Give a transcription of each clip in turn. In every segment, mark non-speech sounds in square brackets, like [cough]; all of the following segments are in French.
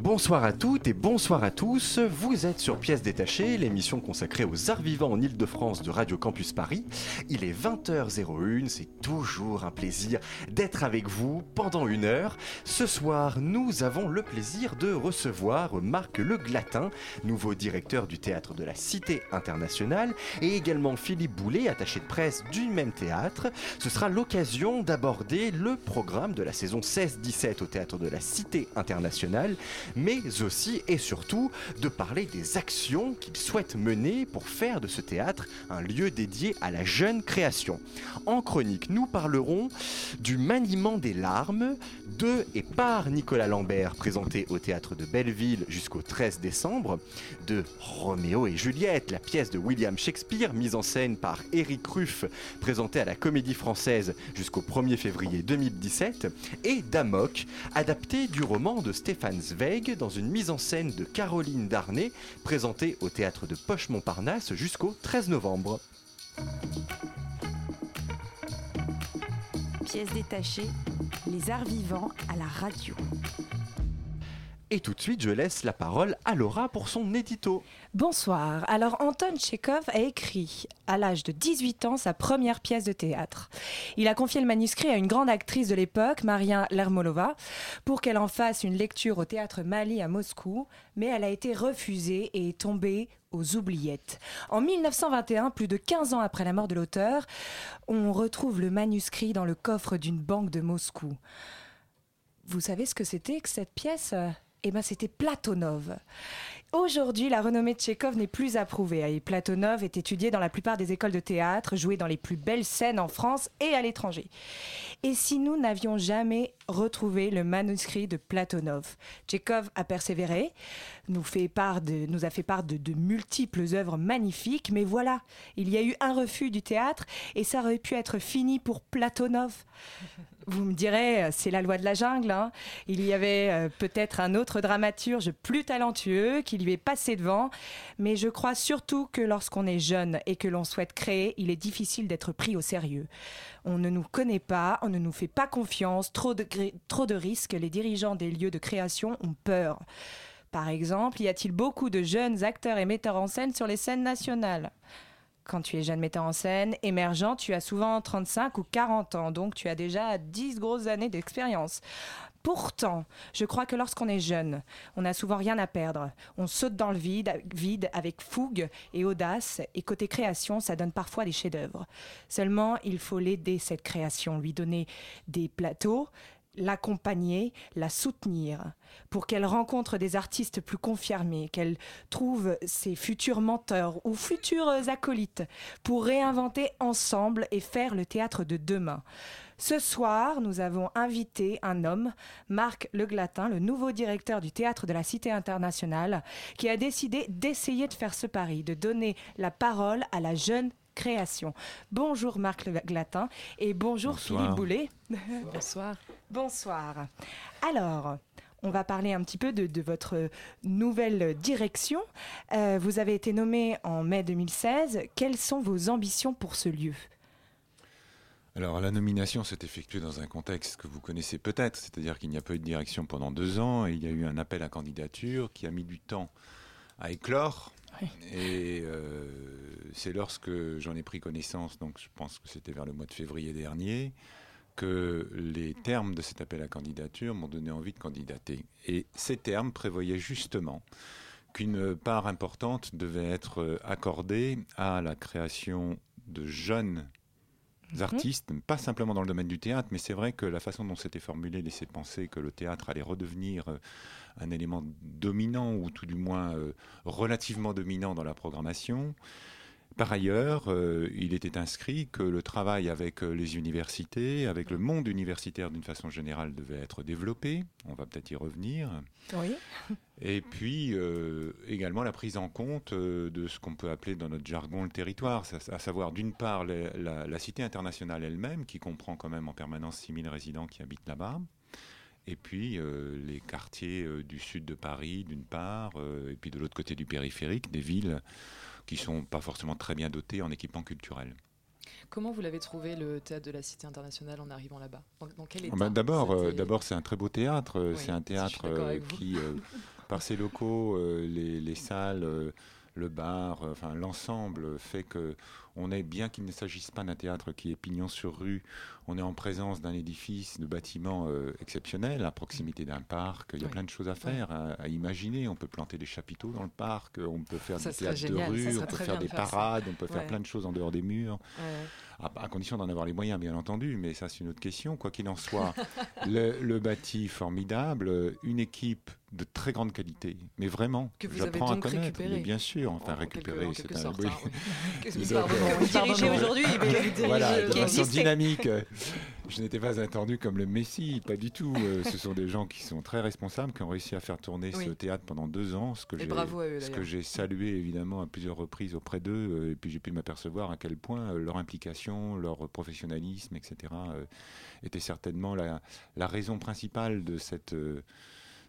Bonsoir à toutes et bonsoir à tous. Vous êtes sur Pièces détachées, l'émission consacrée aux arts vivants en Ile-de-France de Radio Campus Paris. Il est 20h01, c'est toujours un plaisir d'être avec vous pendant une heure. Ce soir, nous avons le plaisir de recevoir Marc Le Glatin, nouveau directeur du théâtre de la Cité internationale, et également Philippe Boulet, attaché de presse du même théâtre. Ce sera l'occasion d'aborder le programme de la saison 16-17 au théâtre de la Cité internationale mais aussi et surtout de parler des actions qu'il souhaite mener pour faire de ce théâtre un lieu dédié à la jeune création. En chronique, nous parlerons du maniement des larmes de et par Nicolas Lambert, présenté au théâtre de Belleville jusqu'au 13 décembre, de Roméo et Juliette, la pièce de William Shakespeare, mise en scène par Éric Ruff, présentée à la Comédie Française jusqu'au 1er février 2017, et d'Amok, adapté du roman de Stéphane Zweig dans une mise en scène de Caroline Darnay, présentée au théâtre de Poche-Montparnasse jusqu'au 13 novembre. Pièce détachée, les arts vivants à la radio. Et tout de suite, je laisse la parole à Laura pour son édito. Bonsoir. Alors Anton Tchekhov a écrit à l'âge de 18 ans sa première pièce de théâtre. Il a confié le manuscrit à une grande actrice de l'époque, Maria Lermolova, pour qu'elle en fasse une lecture au théâtre Mali à Moscou, mais elle a été refusée et est tombée aux oubliettes. En 1921, plus de 15 ans après la mort de l'auteur, on retrouve le manuscrit dans le coffre d'une banque de Moscou. Vous savez ce que c'était que cette pièce? Eh ben, c'était Platonov. Aujourd'hui, la renommée de Tchekhov n'est plus approuvée. Platonov est étudié dans la plupart des écoles de théâtre, joué dans les plus belles scènes en France et à l'étranger. Et si nous n'avions jamais retrouvé le manuscrit de Platonov? Tchekhov a persévéré, nous, a fait part de multiples œuvres magnifiques, mais voilà, il y a eu un refus du théâtre et ça aurait pu être fini pour Platonov. Vous me direz, c'est la loi de la jungle. hein. Il y avait euh, peut-être un autre dramaturge plus talentueux qui lui est passé devant, mais je crois surtout que lorsqu'on est jeune et que l'on souhaite créer, il est difficile d'être pris au sérieux. On ne nous connaît pas, on ne nous fait pas confiance, trop de risques, les dirigeants des lieux de création ont peur. Par exemple, y a-t-il beaucoup de jeunes acteurs et metteurs en scène sur les scènes nationales? Quand tu es jeune metteur en scène, émergent, tu as souvent 35 ou 40 ans, donc tu as déjà 10 grosses années d'expérience. Pourtant, je crois que lorsqu'on est jeune, on n'a souvent rien à perdre. On saute dans le vide, vide avec fougue et audace, et côté création, ça donne parfois des chefs-d'œuvre. Seulement, il faut l'aider, cette création, lui donner des plateaux, l'accompagner, la soutenir, pour qu'elle rencontre des artistes plus confirmés, qu'elle trouve ses futurs menteurs ou futurs acolytes, pour réinventer ensemble et faire le théâtre de demain. Ce soir, nous avons invité un homme, Marc Le Glatin, le nouveau directeur du théâtre de la Cité internationale, qui a décidé d'essayer de faire ce pari, de donner la parole à la jeune création. Bonjour Marc Le Glatin et bonjour Bonsoir. Philippe Boulet. [laughs] Bonsoir. Bonsoir. Alors, on va parler un petit peu de, de votre nouvelle direction. Euh, vous avez été nommé en mai 2016. Quelles sont vos ambitions pour ce lieu? Alors la nomination s'est effectuée dans un contexte que vous connaissez peut-être, c'est-à-dire qu'il n'y a pas eu de direction pendant deux ans et il y a eu un appel à candidature qui a mis du temps à éclore. Oui. Et euh, c'est lorsque j'en ai pris connaissance, donc je pense que c'était vers le mois de février dernier, que les termes de cet appel à candidature m'ont donné envie de candidater. Et ces termes prévoyaient justement qu'une part importante devait être accordée à la création de jeunes artistes, pas simplement dans le domaine du théâtre, mais c'est vrai que la façon dont c'était formulé laissait penser que le théâtre allait redevenir euh, un élément dominant, ou tout du moins euh, relativement dominant dans la programmation. par ailleurs, euh, il était inscrit que le travail avec euh, les universités, avec le monde universitaire d'une façon générale, devait être développé. On va peut-être y revenir. Oui. Et puis euh, également la prise en compte euh, de ce qu'on peut appeler dans notre jargon le territoire, à à savoir d'une part la, la- la cité internationale elle-même, qui comprend quand même en permanence 6000 résidents qui habitent là-bas, et puis euh, les quartiers euh, du sud de Paris d'une part, euh, et puis de l'autre côté du périphérique, des villes qui sont pas forcément très bien dotées en équipements culturels. Comment vous l'avez trouvé le théâtre de la Cité internationale en arrivant là-bas? Dans, dans quel état Ah bah, D'abord, d'abord, c'est un très beau théâtre. Oui, c'est un théâtre qui, par ses locaux, les, les salles, le bar, euh, enfin l'ensemble fait que on est bien qu'il ne s'agisse pas d'un théâtre qui est pignon sur rue. On est en présence d'un édifice, de bâtiments euh, exceptionnels, à proximité d'un parc. Il y a Oui. plein de choses à faire, à, à imaginer. On peut planter des chapiteaux dans le parc, on peut faire Ça du serait théâtre génial, de rue, on peut faire des ça. parades, on peut faire plein de choses en dehors des murs. Ouais. À, à condition d'en avoir les moyens, bien entendu, mais ça c'est une autre question. Quoi qu'il en soit, [laughs] le, le bâti formidable, une équipe de très grande qualité, mais vraiment, Que vous avez j'apprends à connaître. récupéré. Mais bien sûr, enfin En récupérer, c'est un. sorte, oui. hein, [laughs] que- dirigé pardon. aujourd'hui, mais [laughs] Voilà, de façon dynamique. euh, Je n'étais pas attendu comme le Messie, pas du tout. Euh, Ce sont des gens qui sont très responsables, qui ont réussi à faire tourner ce théâtre pendant deux ans, ce que Et j'ai bravo à eux ce que d'ailleurs. j'ai salué évidemment à plusieurs reprises auprès d'eux, euh, et puis j'ai pu m'apercevoir à quel point leur implication, leur professionnalisme, etc., était certainement la, la raison principale de cette,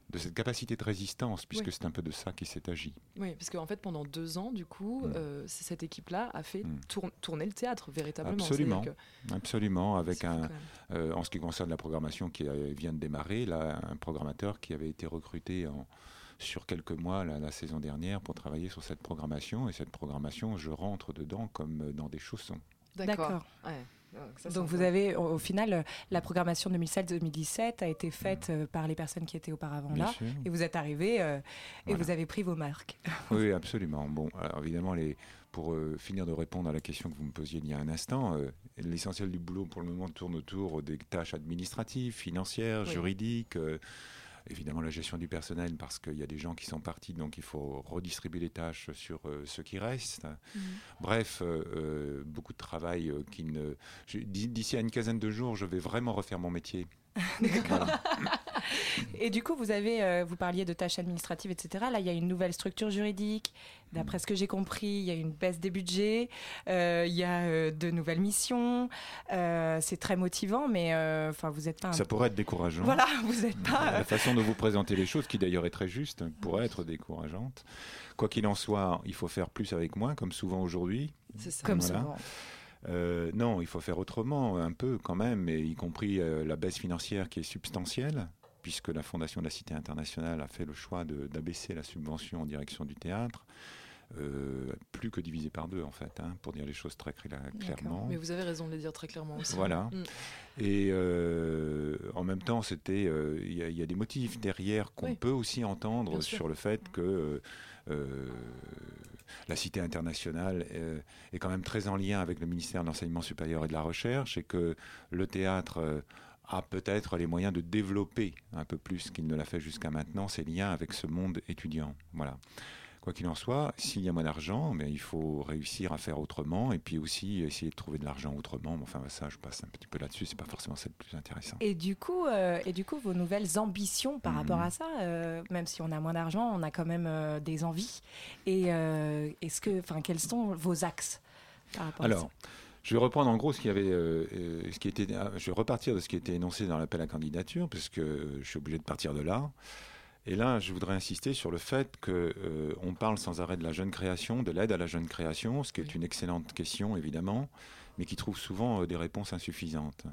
de cette capacité de résistance, puisque Oui. c'est un peu de ça qu'il s'est agi. Oui, parce qu'en fait, pendant deux ans, du coup, Mm. euh, cette équipe-là a fait Mm. tour- tourner le théâtre véritablement. Absolument. Absolument, avec un, euh, en ce qui concerne la programmation qui euh, vient de démarrer, là, un programmateur qui avait été recruté en, sur quelques mois la, la saison dernière pour travailler sur cette programmation, et cette programmation, je rentre dedans comme dans des chaussons. D'accord. Ouais. Donc, ça, Donc vous avez, au, au final, euh, la programmation 2016-2017 a été faite euh, par les personnes qui étaient auparavant Bien là. sûr. Et vous êtes arrivé euh, et Voilà. vous avez pris vos marques. [laughs] Oui, absolument. Bon, alors évidemment, les, pour euh, finir de répondre à la question que vous me posiez il y a un instant, euh, l'essentiel du boulot pour le moment tourne autour des tâches administratives, financières, Oui. juridiques. Évidemment, la gestion du personnel, parce qu'il y a des gens qui sont partis, donc il faut redistribuer les tâches sur euh, ceux qui restent. Mhm. Bref, euh, euh, beaucoup de travail qui ne. D'ici à une quinzaine de jours, je vais vraiment refaire mon métier. [laughs] Voilà. Et du coup, vous avez, euh, vous parliez de tâches administratives, etc. Là, il y a une nouvelle structure juridique. D'après ce que j'ai compris, il y a une baisse des budgets, euh, il y a euh, de nouvelles missions. Euh, c'est très motivant, mais euh, enfin, vous êtes pas. un- Ça pourrait être décourageant. Voilà, [laughs] vous n'êtes pas. La façon dont vous présentez les choses, qui d'ailleurs est très juste, pourrait être décourageante. Quoi qu'il en soit, il faut faire plus avec moins, comme souvent aujourd'hui. C'est ça. comme Voilà. souvent. Euh, non, il faut faire autrement, un peu quand même, et y compris euh, la baisse financière qui est substantielle, puisque la Fondation de la Cité internationale a fait le choix d'abaisser la subvention en direction du théâtre. euh, plus que divisé par deux en fait, hein, pour dire les choses très cla- clairement. Mais vous avez raison de le dire très clairement aussi. Voilà. Mm. Et euh, en même temps, c'était, euh, il y, a- il y a des motifs derrière qu'on Oui. peut aussi entendre sur le fait que euh, euh, la Cité internationale euh, est quand même très en lien avec le ministère de l'enseignement supérieur et de la recherche, et que le théâtre euh, a peut-être les moyens de développer un peu plus qu'il ne l'a fait jusqu'à maintenant ses liens avec ce monde étudiant. Voilà. Quoi qu'il en soit, s'il y a moins d'argent, mais il faut réussir à faire autrement et puis aussi essayer de trouver de l'argent autrement. Enfin, ça, je passe un petit peu là-dessus, c'est pas forcément ça le plus intéressant. Et du coup, euh, et du coup, vos nouvelles ambitions par Mhm. rapport à ça, euh, même si on a moins d'argent, on a quand même euh, des envies. Et est-ce que, enfin, quels sont vos axes par rapport à Alors, ça? je vais reprendre en gros ce qui avait, euh, euh, ce qui était, ah, je vais repartir de ce qui était énoncé dans l'appel à candidature, parce que je suis obligé de partir de là. Et là, je voudrais insister sur le fait que euh, on parle sans arrêt de la jeune création, de l'aide à la jeune création, ce qui est une excellente question évidemment, mais qui trouve souvent euh, des réponses insuffisantes.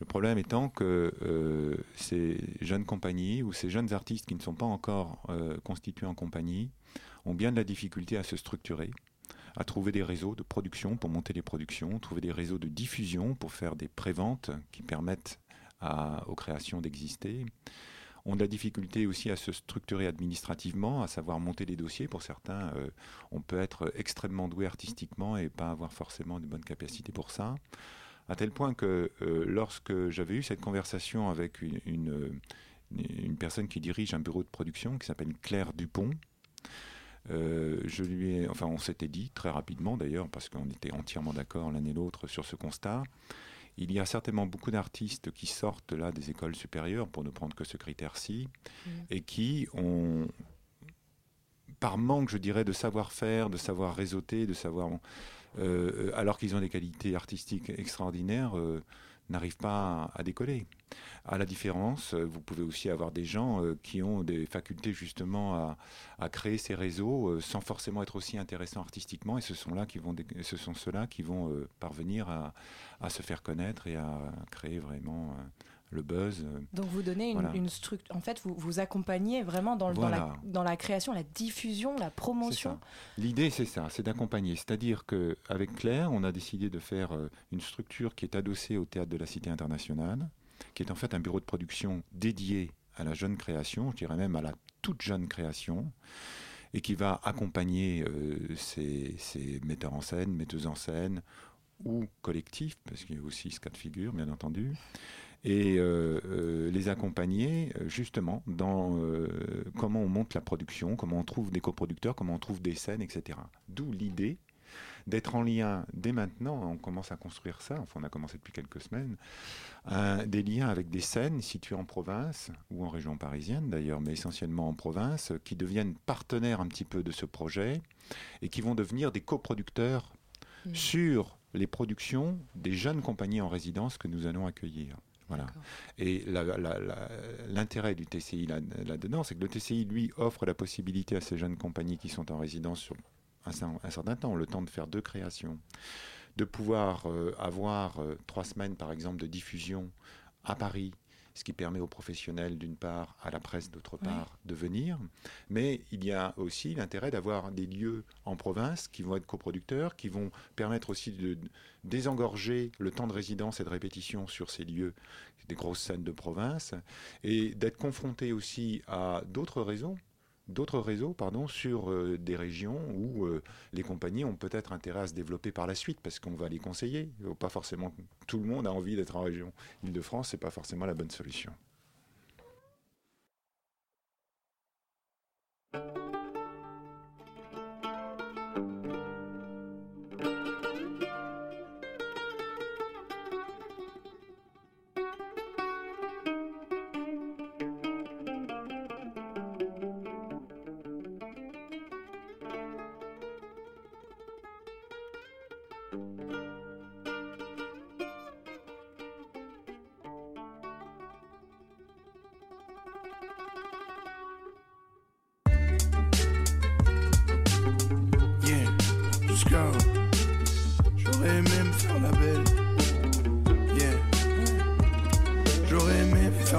Le problème étant que euh, ces jeunes compagnies ou ces jeunes artistes qui ne sont pas encore constitués en compagnie ont bien de la difficulté à se structurer, à trouver des réseaux de production pour monter les productions, trouver des réseaux de diffusion pour faire des préventes qui permettent à- aux créations d'exister. On a la difficulté aussi à se structurer administrativement, à savoir monter des dossiers. Pour certains, euh, on peut être extrêmement doué artistiquement et pas avoir forcément de bonnes capacités pour ça. À tel point que euh, lorsque j'avais eu cette conversation avec euh, une personne qui dirige un bureau de production qui s'appelle Claire Dupont, je lui enfin, on s'était dit très rapidement d'ailleurs, parce qu'on était entièrement d'accord l'un et l'autre sur ce constat. Il y a certainement beaucoup d'artistes qui sortent là des écoles supérieures, pour ne prendre que ce critère-ci, Mm. et qui ont, par manque, je dirais, de savoir-faire, de savoir réseauter, de savoir, euh, alors qu'ils ont des qualités artistiques extraordinaires, euh, n'arrivent pas à, décoller. À la différence, euh, vous pouvez aussi avoir des gens euh, qui ont des facultés justement à, à créer ces réseaux euh, sans forcément être aussi intéressants artistiquement, et ce sont là qui vont, ce sont ceux-là qui vont parvenir à, à se faire connaître et à créer vraiment le buzz. euh, Donc vous donnez une, Voilà. une structure. En fait, vous vous accompagnez vraiment dans, le- dans la, Voilà. dans la création, la diffusion, la promotion. L'idée, c'est ça, c'est d'accompagner. C'est-à-dire qu'avec Claire, on a décidé de faire euh, une structure qui est adossée au théâtre de la Cité internationale, qui est en fait un bureau de production dédié à la jeune création, je dirais même à la toute jeune création, et qui va accompagner euh, ces, ces metteurs en scène, metteuses en scène ou collectifs, parce qu'il y a aussi ce cas de figure, bien entendu, et euh, euh, les accompagner euh, justement dans euh, comment on monte la production, comment on trouve des coproducteurs, comment on trouve des scènes, etc. D'où l'idée d'être en lien dès maintenant, on commence à construire ça, enfin on a commencé depuis quelques semaines, des liens avec des scènes situées en province ou en région parisienne d'ailleurs, mais essentiellement en province, qui deviennent partenaires un petit peu de ce projet et qui vont devenir des coproducteurs Mm. sur les productions des jeunes compagnies en résidence que nous allons accueillir. Voilà. Et l'intérêt du TCI là- là-dedans, c'est que le TCI, lui, offre la possibilité à ces jeunes compagnies qui sont en résidence sur un, un certain temps, le temps de faire deux créations, de pouvoir euh, avoir euh, trois semaines, par exemple, de diffusion à Paris, ce qui permet aux professionnels, d'une part, à la presse, d'autre Oui. part, de venir. Mais il y a aussi l'intérêt d'avoir des lieux en province qui vont être coproducteurs, qui vont permettre aussi de désengorger le temps de résidence et de répétition sur ces lieux, des grosses scènes de province, et d'être confronté aussi à d'autres réseaux d'autres réseaux pardon, sur euh, des régions où euh, les compagnies ont peut-être intérêt à se développer par la suite parce qu'on va les conseiller. Pas forcément tout le monde a envie d'être en région Île-de-France, c'est pas forcément la bonne solution.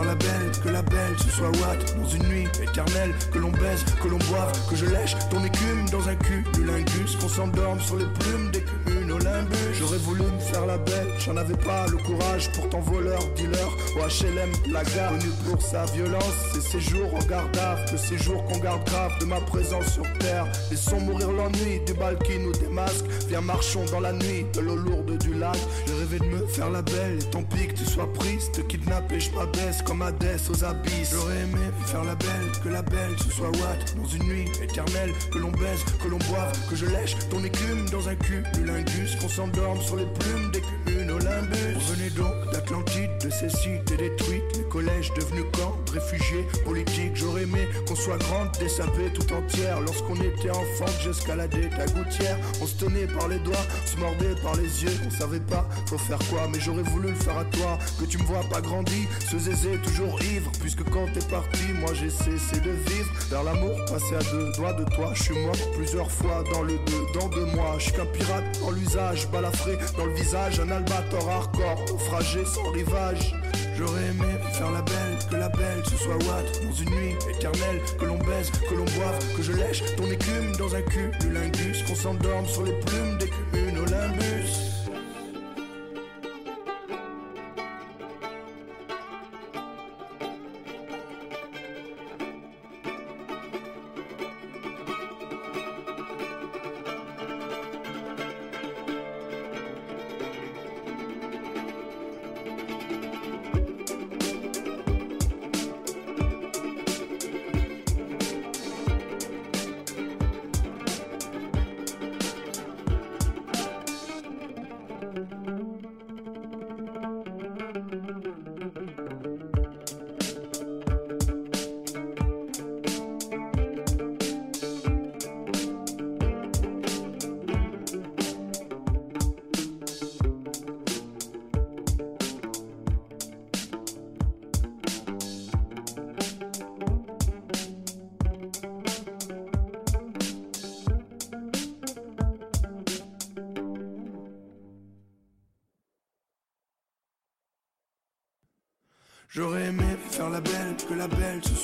J'aurais aimé faire la belle, que la belle ce soit Watt dans une nuit éternelle, que l'on baise, que l'on boive, que je lèche ton écume dans un cul du lingus, qu'on s'endorme sur les plumes des communes Olymbus. J'aurais voulu me faire la belle, j'en avais pas le courage, pourtant voleur, dealer, au HLM, la gare, connu pour sa violence, ses séjours en garde le séjour qu'on garde grave de ma présence sur terre. Laissons mourir l'ennui des balles qui nous démasquent, viens marchons dans la nuit de l'eau lourde du lac. J'ai rêvé de me faire la belle, et tant pis que tu sois prise, te kidnapper, je m'abaisse comme Hadès J'aurais aimé faire la belle, que la belle ce soit Watt dans une nuit éternelle, que l'on baise, que l'on boive, que je lèche ton écume dans un cul du lingus, qu'on s'endorme sur les plumes des communes Olymbus. On venait donc d'Atlantide, de ces cités détruites, les collèges devenus camps réfugiés politiques. J'aurais aimé qu'on soit grande, dessapée tout entière. Lorsqu'on était enfant, j'escaladais ta gouttière. On se tenait par les doigts, se mordait par les yeux. On savait pas faut faire quoi, mais j'aurais voulu le faire à toi. Que tu me vois pas grandi, ce zézé toujours Puisque quand t'es parti, moi j'ai cessé de vivre. Vers l'amour, passé à deux doigts de toi. Je suis mort plusieurs fois dans le deux, dans deux mois. Je suis qu'un pirate dans l'usage, balafré dans le visage. Un albator hardcore, naufragé sans rivage. J'aurais aimé faire la belle, que la belle ce soit Watt dans une nuit éternelle, que l'on baise, que l'on boive, que je lèche ton écume dans un cul du lingus, qu'on s'endorme sur les plumes des communes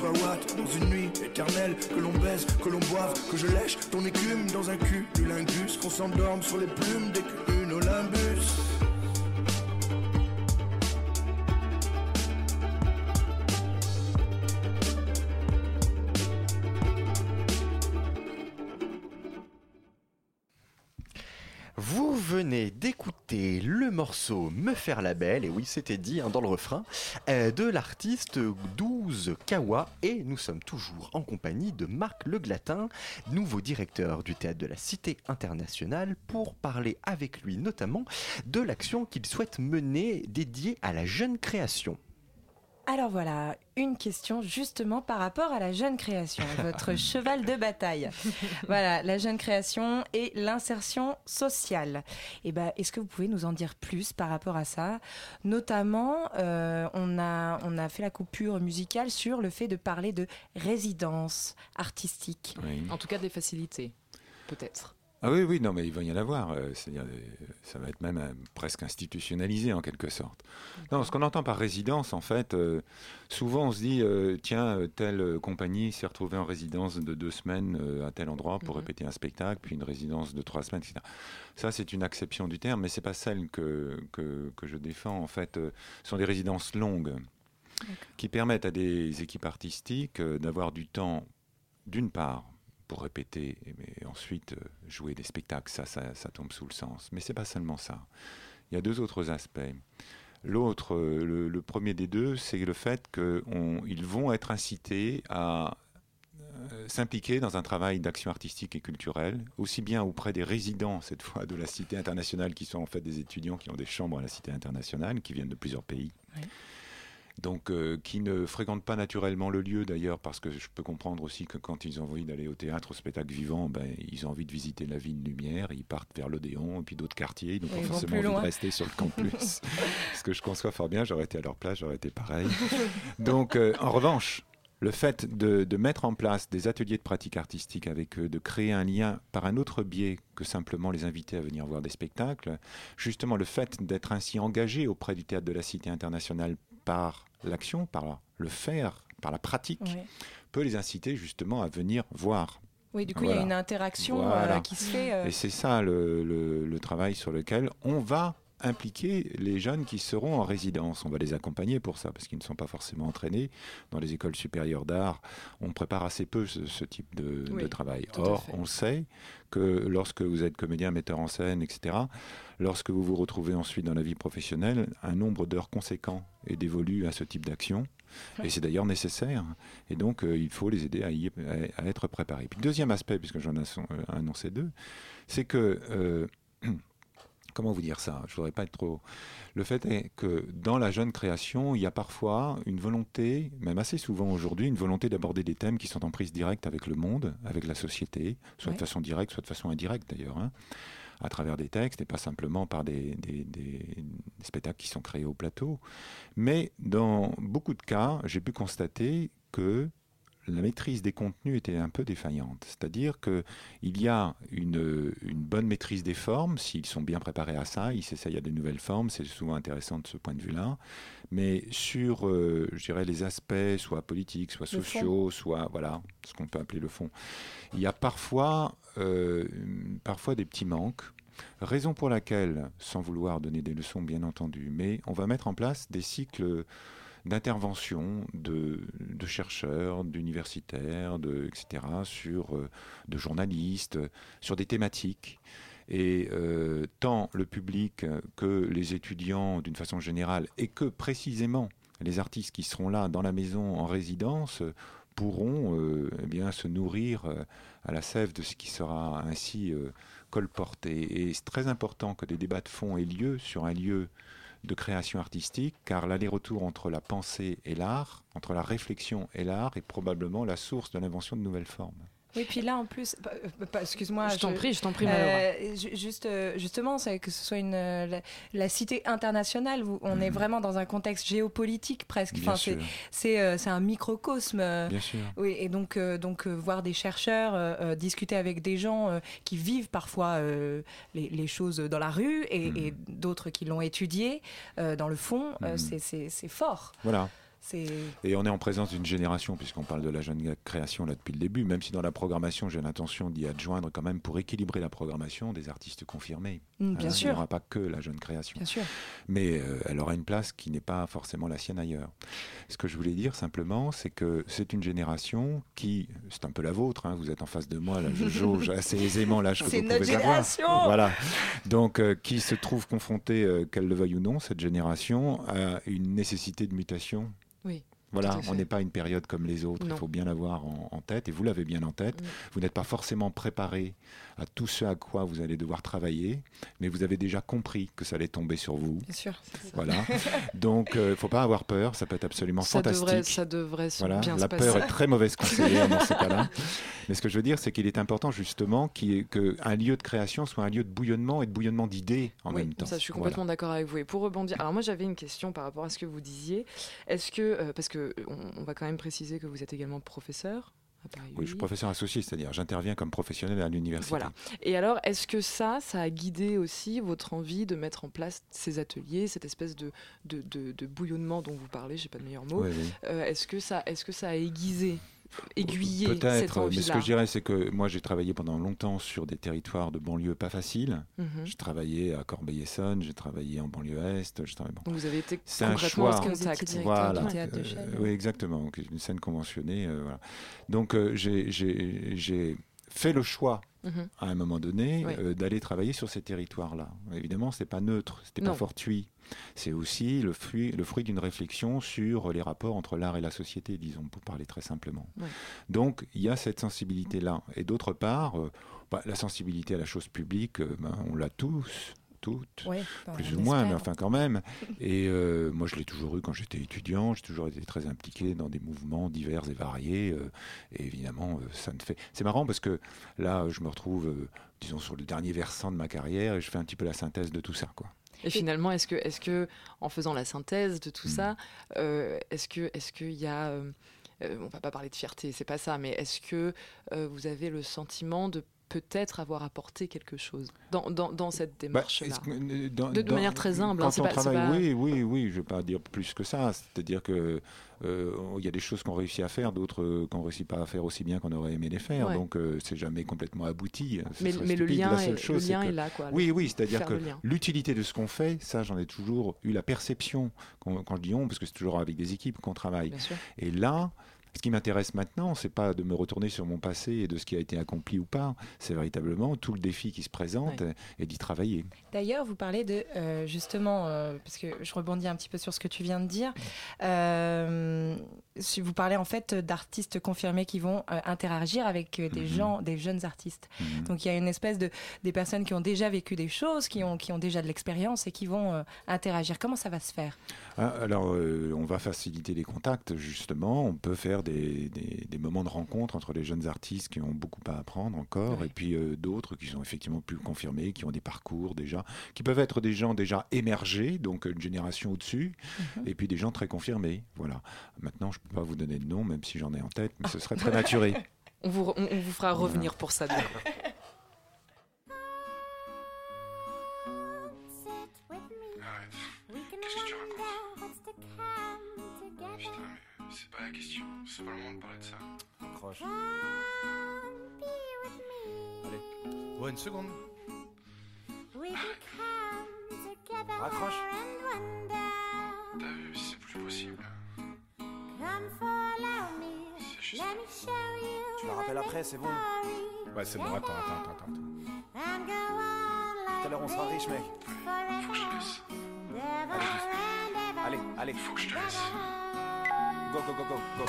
Dans une nuit éternelle, que l'on baise, que l'on boive Que je lèche ton écume dans un cul du lingus Qu'on s'endorme sur les plumes des culs Olympus Vous venez d'écouter le morceau Me faire la belle, et oui c'était dit hein, dans le refrain, euh, de l'artiste 12 Kawa, et nous sommes toujours en compagnie de Marc Le Glatin, nouveau directeur du théâtre de la Cité internationale, pour parler avec lui notamment de l'action qu'il souhaite mener dédiée à la jeune création. Alors voilà, une question justement par rapport à la jeune création, [laughs] votre cheval de bataille. Voilà, la jeune création et l'insertion sociale. Et ben, est-ce que vous pouvez nous en dire plus par rapport à ça? Notamment, euh, on, a, on a fait la coupure musicale sur le fait de parler de résidence artistique. En tout cas, des facilités, peut-être. Ah oui, oui, non, mais il va y en avoir. euh, c'est-à-dire, euh, ça va être même euh, presque institutionnalisé en quelque sorte. Non, ce qu'on entend par résidence, en fait, euh, souvent on se dit, tiens, telle compagnie s'est retrouvée en résidence de deux semaines à tel endroit pour Mhm. répéter un spectacle, puis une résidence de trois semaines, etc. Ça, c'est une acception du terme, mais c'est pas celle que, que, que je défends. En fait, ce sont des résidences longues qui permettent à des équipes artistiques d'avoir du temps, d'une part, pour répéter, et- ensuite euh, jouer des spectacles, ça, ça, tombe sous le sens. Mais c'est pas seulement ça. Il y a deux autres aspects. L'autre, euh, le, le premier des deux, c'est le fait qu'ils vont être incités à euh, s'impliquer dans un travail d'action artistique et culturelle, aussi bien auprès des résidents, cette fois, de la Cité internationale, qui sont en fait des étudiants qui ont des chambres à la Cité internationale, qui viennent de plusieurs pays. Donc, euh, qui ne fréquentent pas naturellement le lieu d'ailleurs, parce que je peux comprendre aussi que quand ils ont envie d'aller au théâtre, au spectacle vivant, ben, ils ont envie de visiter la ville lumière, ils partent vers l'Odéon et puis d'autres quartiers, ils n'ont pas forcément envie de rester sur le campus. [laughs] ce que je conçois fort bien, j'aurais été à leur place, j'aurais été pareil. Donc, euh, en revanche, le fait de, de mettre en place des ateliers de pratique artistique avec eux, de créer un lien par un autre biais que simplement les inviter à venir voir des spectacles, justement le fait d'être ainsi engagé auprès du théâtre de la Cité internationale par l'action, par le faire, par la pratique, Ouais. peut les inciter justement à venir voir. Oui, du coup, il y a une interaction euh, qui se fait. euh, Et c'est ça le, le- le travail sur lequel on va impliquer les jeunes qui seront en résidence. On va les accompagner pour ça, parce qu'ils ne sont pas forcément entraînés. Dans les écoles supérieures d'art, on prépare assez peu ce, ce type de, Oui, de travail. Or, on sait que lorsque vous êtes comédien, metteur en scène, etc., lorsque vous vous retrouvez ensuite dans la vie professionnelle, un nombre d'heures conséquent est dévolu à ce type d'action. Et c'est d'ailleurs nécessaire. Et donc, euh, il faut les aider à, y- à- à être préparés. Puis, deuxième aspect, puisque j'en ai euh, annoncé deux, c'est que, euh, [clears throat] comment vous dire ça? Je ne voudrais pas être trop... Le fait est que dans la jeune création, il y a parfois une volonté, même assez souvent aujourd'hui, une volonté d'aborder des thèmes qui sont en prise directe avec le monde, avec la société, soit Ouais. de façon directe, soit de façon indirecte d'ailleurs. hein, à travers des textes et pas simplement par des, spectacles qui sont créés au plateau. Mais dans beaucoup de cas, j'ai pu constater que la maîtrise des contenus était un peu défaillante. C'est-à-dire qu'il y a une, une bonne maîtrise des formes, s'ils sont bien préparés à ça, ils s'essayent à des nouvelles formes, c'est souvent intéressant de ce point de vue-là. Mais sur, euh, je dirais, les aspects, soit politiques, soit Le sociaux, soit, voilà, ce qu'on peut appeler le fond, il y a parfois, euh, parfois des petits manques. Raison pour laquelle, sans vouloir donner des leçons bien entendu, mais on va mettre en place des cycles d'intervention de, chercheurs, d'universitaires, etc., sur, euh, de journalistes, sur des thématiques. Et euh, tant le public que les étudiants d'une façon générale, et que précisément les artistes qui seront là dans la maison en résidence, pourront euh, eh bien, se nourrir à la sève de ce qui sera ainsi colporté. Et c'est très important que des débats de fond aient lieu sur un lieu de création artistique, car l'aller-retour entre la pensée et l'art, entre la réflexion et l'art, est probablement la source de l'invention de nouvelles formes. Oui, puis là en plus, bah, euh, bah, excuse-moi. Je t'en prie, je t'en prie, Euh, juste, euh, justement, c'est que ce soit une euh, la, la cité internationale. Vous, on est vraiment dans un contexte géopolitique presque. Bien Enfin, c'est c'est un microcosme. Bien sûr. Oui, et donc, donc voir des chercheurs, discuter avec des gens qui vivent parfois les, les choses dans la rue et, et d'autres qui l'ont étudié dans le fond, c'est c'est fort. Voilà. Et on est en présence d'une génération, puisqu'on parle de la jeune création là depuis le début, même si dans la programmation, j'ai l'intention d'y adjoindre quand même pour équilibrer la programmation des artistes confirmés. Mm, Hein, bien Il sûr. n'y aura pas que la jeune création. bien sûr. Mais euh, elle aura une place qui n'est pas forcément la sienne ailleurs. Ce que je voulais dire simplement, c'est que c'est une génération qui, c'est un peu la vôtre, hein, vous êtes en face de moi, là, je jauge [laughs] assez aisément l'âge que vous notre pouvez avoir. génération. Voilà. Donc, euh, qui se trouve confrontée, euh, qu'elle le veuille ou non, cette génération, à une nécessité de mutation. Oui. Voilà, on n'est pas une période comme les autres, Non. il faut bien l'avoir en, en tête, et vous l'avez bien en tête. Vous n'êtes pas forcément préparé à tout ce à quoi vous allez devoir travailler, mais vous avez déjà compris que ça allait tomber sur vous. Bien sûr. Voilà. [laughs] Donc, il ne faut pas avoir peur, ça peut être absolument Ça fantastique. devrait, ça devrait Voilà, bien la se peur passer. est très mauvaise conseillère dans ces cas-là. [laughs] Mais ce que je veux dire, c'est qu'il est important justement qu'un lieu de création soit un lieu de bouillonnement et de bouillonnement d'idées en Oui, même temps. Ça, je suis Voilà. complètement d'accord avec vous. Et pour rebondir, alors moi j'avais une question par rapport à ce que vous disiez. Est-ce que, euh, parce que on, on va quand même préciser que vous êtes également professeur à Paris Oui, je suis professeur associé, c'est-à-dire j'interviens comme professionnel à l'université. Voilà. Et alors, est-ce que ça, ça a guidé aussi votre envie de mettre en place ces ateliers, cette espèce de, de, de- de bouillonnement dont vous parlez, j'ai pas de meilleur mot. Oui, oui. Euh, est-ce que ça, est-ce que ça a aiguisé, aiguillé cette Peut-être, mais ce envie-là que je dirais, c'est que moi j'ai travaillé pendant longtemps sur des territoires de banlieue pas faciles. Mhm. J'ai travaillé à Corbeil-Essonne, j'ai travaillé en banlieue est, j'ai travaillé- bon. Donc vous avez été C'est un concrètement choix. en Vous étiez contact. directeur Voilà. du théâtre de Euh, Chelles. oui, exactement. Une scène conventionnée. euh, voilà. Donc, euh, j'ai fait le choix Mhm. à un moment donné Oui. euh, d'aller travailler sur ces territoires-là. Évidemment, c'est pas neutre, c'était pas Non. fortuit. C'est aussi le fruit, le fruit d'une réflexion sur les rapports entre l'art et la société, disons, pour parler très simplement. Donc, il y a cette sensibilité-là. Et d'autre part, euh, bah, la sensibilité à la chose publique, euh, ben, on l'a tous, toutes Ouais, plus ou moins, mais enfin quand même. [laughs] Et euh, moi, je l'ai toujours eu quand j'étais étudiant. J'ai toujours été très impliqué dans des mouvements divers et variés. euh, et évidemment, euh, ça ne fait. C'est marrant parce que là, je me retrouve, euh, disons, sur le dernier versant de ma carrière et je fais un petit peu la synthèse de tout ça, quoi. Et finalement, est-ce que, est-ce que, en faisant la synthèse de tout Mm. ça, euh, est-ce que, est-ce qu'il y a, euh, euh, on va pas parler de fierté, c'est pas ça, mais est-ce que euh, vous avez le sentiment de peut-être avoir apporté quelque chose dans, dans, dans cette Bah, démarche-là euh, De- manière très humble, hein, Quand on pas- travaille, pas- oui, oui, oui, je ne vais pas dire plus que ça. C'est-à-dire que euh, y a des choses qu'on réussit à faire, d'autres euh, qu'on réussit pas à faire aussi bien qu'on aurait aimé les faire. Ouais. Donc, euh, c'est jamais complètement abouti. Ce Mais, le lien, est, chose, le c'est lien que- est là, quoi. Oui, oui, c'est-à-dire que l'utilité de ce qu'on fait, ça, j'en ai toujours eu la perception quand, quand je dis on, parce que c'est toujours avec des équipes qu'on travaille. Et là, ce qui m'intéresse maintenant, c'est pas de me retourner sur mon passé et de ce qui a été accompli ou pas. C'est véritablement tout le défi qui se présente Ouais. et d'y travailler. D'ailleurs, vous parlez de euh, justement, euh, parce que je rebondis un petit peu sur ce que tu viens de dire. euh, si vous parlez en fait d'artistes confirmés qui vont euh, interagir avec euh, des Mhm. gens, des jeunes artistes. Mhm. Donc il y a une espèce de des personnes qui ont déjà vécu des choses, qui ont qui ont déjà de l'expérience et qui vont euh, interagir. Comment ça va se faire? Ah, alors, on va faciliter les contacts, justement. On peut faire des, des- des moments de rencontre entre les jeunes artistes qui ont beaucoup à apprendre encore, et puis d'autres qui sont effectivement plus confirmés, qui ont des parcours déjà, qui peuvent être des gens déjà émergés, donc une génération au-dessus, Mhm. et puis des gens très confirmés. Voilà. Maintenant, je ne peux pas vous donner de nom, même si j'en ai en tête, mais ce serait prématuré. [laughs] On vous, on, on vous fera Voilà. revenir pour ça. du coup. Qu'est-ce que tu racontes? Putain, mais c'est pas la question, c'est pas le moment de parler de ça. Accroche. Allez. Ouais, une seconde. Raccroche. T'as vu, c'est plus possible. Tu la rappelles après, c'est bon. Ouais, c'est bon, attends, attends, attends, attends. Tout à l'heure, on sera riche, mec. Faut que je te laisse. Allez, juste. Allez, allez. Faut que je te laisse. Go, go, go, go, go.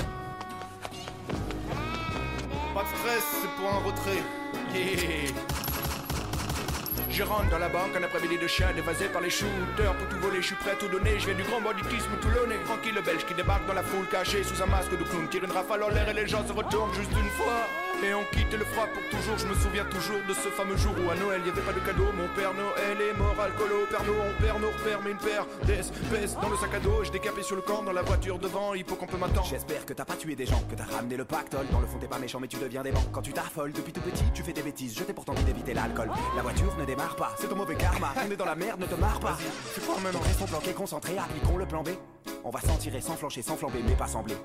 Pas de stress, c'est pour un retrait. Yeah. Je rentre dans la banque un après-midi de chien dévasé par les shooters. Pour tout voler, je suis prêt à tout donner. Je viens du grand banditisme toulonnais. Tranquille le belge qui débarque dans la foule cachée Sous un masque de clown Tire une rafale en l'air et les gens se retournent juste une fois Et on quitte le froid pour toujours Je me souviens toujours de ce fameux jour où à Noël il y avait pas de cadeau Mon père Noël est mort alcoolo Père Noël, on perd nos repères Mais une paire d'espèces dans le sac à dos Je décapé sur le camp dans la voiture devant Il faut qu'on peut m'attendre J'espère que t'as pas tué des gens, que t'as ramené le pactole. Dans le fond, t'es pas méchant, mais tu deviens dément. Quand tu t'affoles depuis tout petit, tu fais des bêtises. Je t'ai pourtant dit d'éviter l'alcool. La voiture ne démarre pas, c'est ton mauvais karma. On est dans la merde, ne te marre pas. Quoi maintenant Donc restons planqués, concentrés, appliquons le plan B. On va s'en tirer sans flancher, sans flamber, mais pas sembler.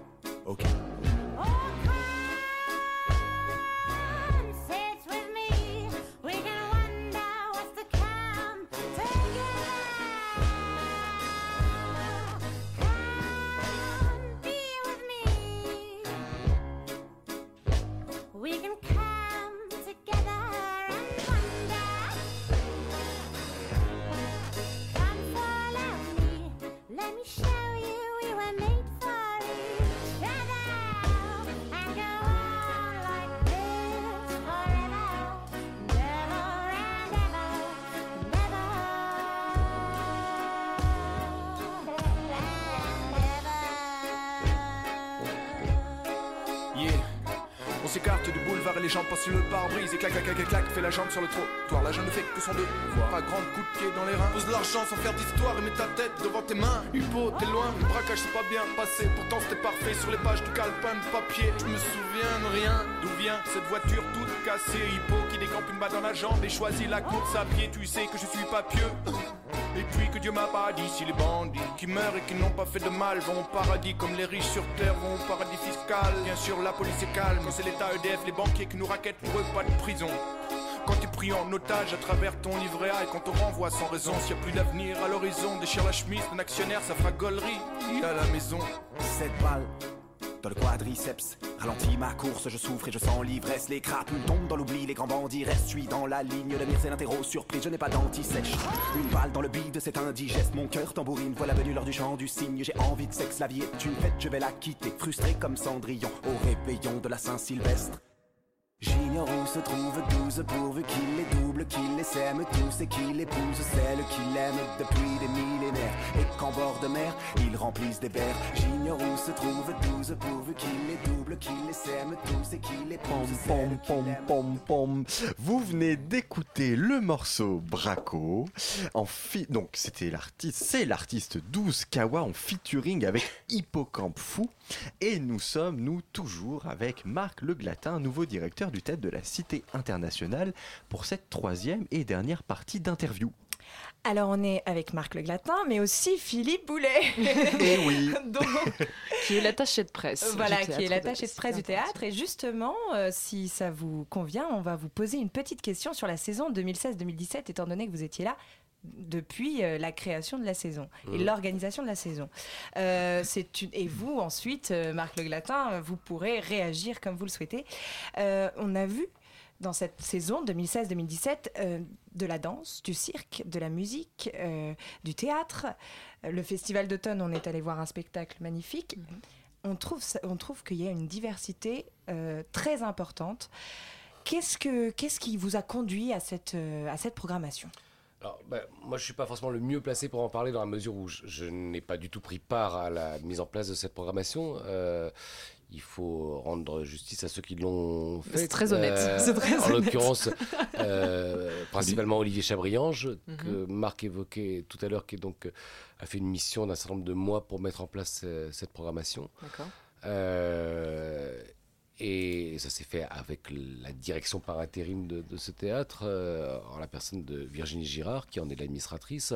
Ok. Et les gens passent sur le pare-brise et clac clac clac clac fait la jambe sur le trottoir. La jeune ne fait que son devoir. Pas grand coup de pied dans les reins. Pose l'argent sans faire d'histoire et mets ta tête devant tes mains. Hugo, t'es loin, le braquage s'est pas bien passé. Pourtant c'était parfait sur les pages du calepin de papier. Je me souviens de rien. D'où vient cette voiture toute cassée? Hippo qui décampe une balle dans la jambe et choisit la course à pied. Tu sais que je suis pas pieux. Et puis que Dieu m'a pas dit si les bandits qui meurent et qui n'ont pas fait de mal vont au paradis comme les riches sur terre vont au paradis fiscal. Bien sûr, la police est calme, c'est l'État EDF, les banquiers qui nous raquettent pour eux, pas de prison. Quand t'es pris en otage à travers ton livret A et qu'on te renvoie sans raison, s'il y a plus d'avenir à l'horizon, déchire la chemise d'un actionnaire, ça fera gaulerie à la maison. Cette balle dans le quadriceps ralentit ma course, je souffre et je sens l'ivresse. Les crapules tombent dans l'oubli, les grands bandits restent. Suis dans la ligne, le mire l'interro surprise, je n'ai pas d'anti-sèche. Une balle dans le bide, c'est indigeste. Mon cœur tambourine, voilà venu l'heure du chant du cygne. J'ai envie de sexe, la vie est une fête, je vais la quitter. Frustré comme Cendrillon au réveillon de la Saint-Sylvestre. J'ignore où se trouvent douze pourvu qu'il les double, qu'il les sème tous et qu'il épouse celle qu'il aime depuis des millénaires. Et qu'en bord de mer, ils remplissent des verres. J'ignore où se trouvent douze pourvu qu'il les double, qu'il les sème tous et qu'il épouse celle Pom, pom, pom. Vous venez d'écouter le morceau Braco. En fi- Donc, c'était l'artiste, c'est l'artiste 12 Kawa en featuring avec Hippocampe Fou. Et nous sommes, nous, toujours avec Marc Le Glatin, nouveau directeur du tête de la Cité internationale, pour cette troisième et dernière partie d'interview. Alors on est avec Marc Le Glatin, mais aussi Philippe Boulet. [laughs] Eh oui. [laughs] Donc, [laughs] Qui est l'attaché de presse. Voilà, qui est théâtre l'attaché de presse du théâtre. Et justement, euh, si ça vous convient, on va vous poser une petite question sur la saison 2016-2017, étant donné que vous étiez là depuis euh, la création de la saison et Mhm. l'organisation de la saison. Euh, une... Et vous, ensuite, euh, Marc Le Glatin, vous pourrez réagir comme vous le souhaitez. On a vu dans cette saison 2016-2017 euh, de la danse, du cirque, de la musique, du théâtre. Le festival d'automne, on est allé voir un spectacle magnifique. On trouve, ça- on trouve qu'il y a une diversité très importante. Qu'est-ce, que, qu'est-ce qui vous a conduit à cette, à cette programmation? Alors, ben, moi, je suis pas forcément le mieux placé pour en parler dans la mesure où je, je n'ai pas du tout pris part à la mise en place de cette programmation. Euh, il faut rendre justice à ceux qui l'ont fait. C'est très honnête, c'est très en l'occurrence, [laughs] euh, principalement Olivier Chabriange, que Mhm. Marc évoquait tout à l'heure, qui donc euh, a fait une mission d'un certain nombre de mois pour mettre en place euh, cette programmation. D'accord. Et ça s'est fait avec la direction par intérim de, de ce théâtre, euh, en la personne de Virginie Girard, qui en est l'administratrice.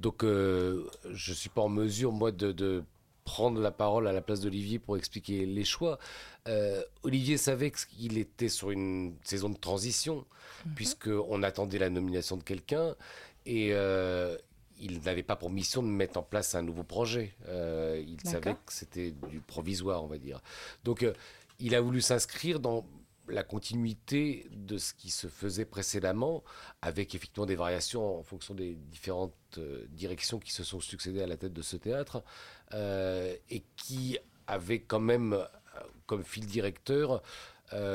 Donc, euh, je ne suis pas en mesure, moi, de, de prendre la parole à la place d'Olivier pour expliquer les choix. Euh, Olivier savait qu'il était sur une saison de transition, puisqu'on attendait la nomination de quelqu'un. Et euh, il n'avait pas pour mission de mettre en place un nouveau projet. Euh, il savait que c'était du provisoire, on va dire. Donc, il a voulu s'inscrire dans la continuité de ce qui se faisait précédemment, avec effectivement des variations en fonction des différentes euh, directions qui se sont succédées à la tête de ce théâtre, euh, et qui avait quand même euh, comme fil directeur un,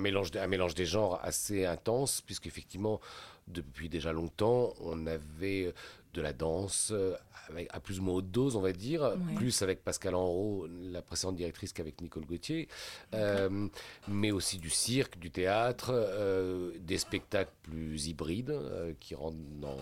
mélange, un mélange des genres assez intense, puisqu'effectivement, depuis déjà longtemps, on avait de la danse euh, avec, à plus ou moins haute dose, on va dire, Ouais. plus avec Pascal Enrault, la précédente directrice qu'avec Nicole Gauthier, euh, mais aussi du cirque, du théâtre, euh, des spectacles plus hybrides euh, qui rentrent dans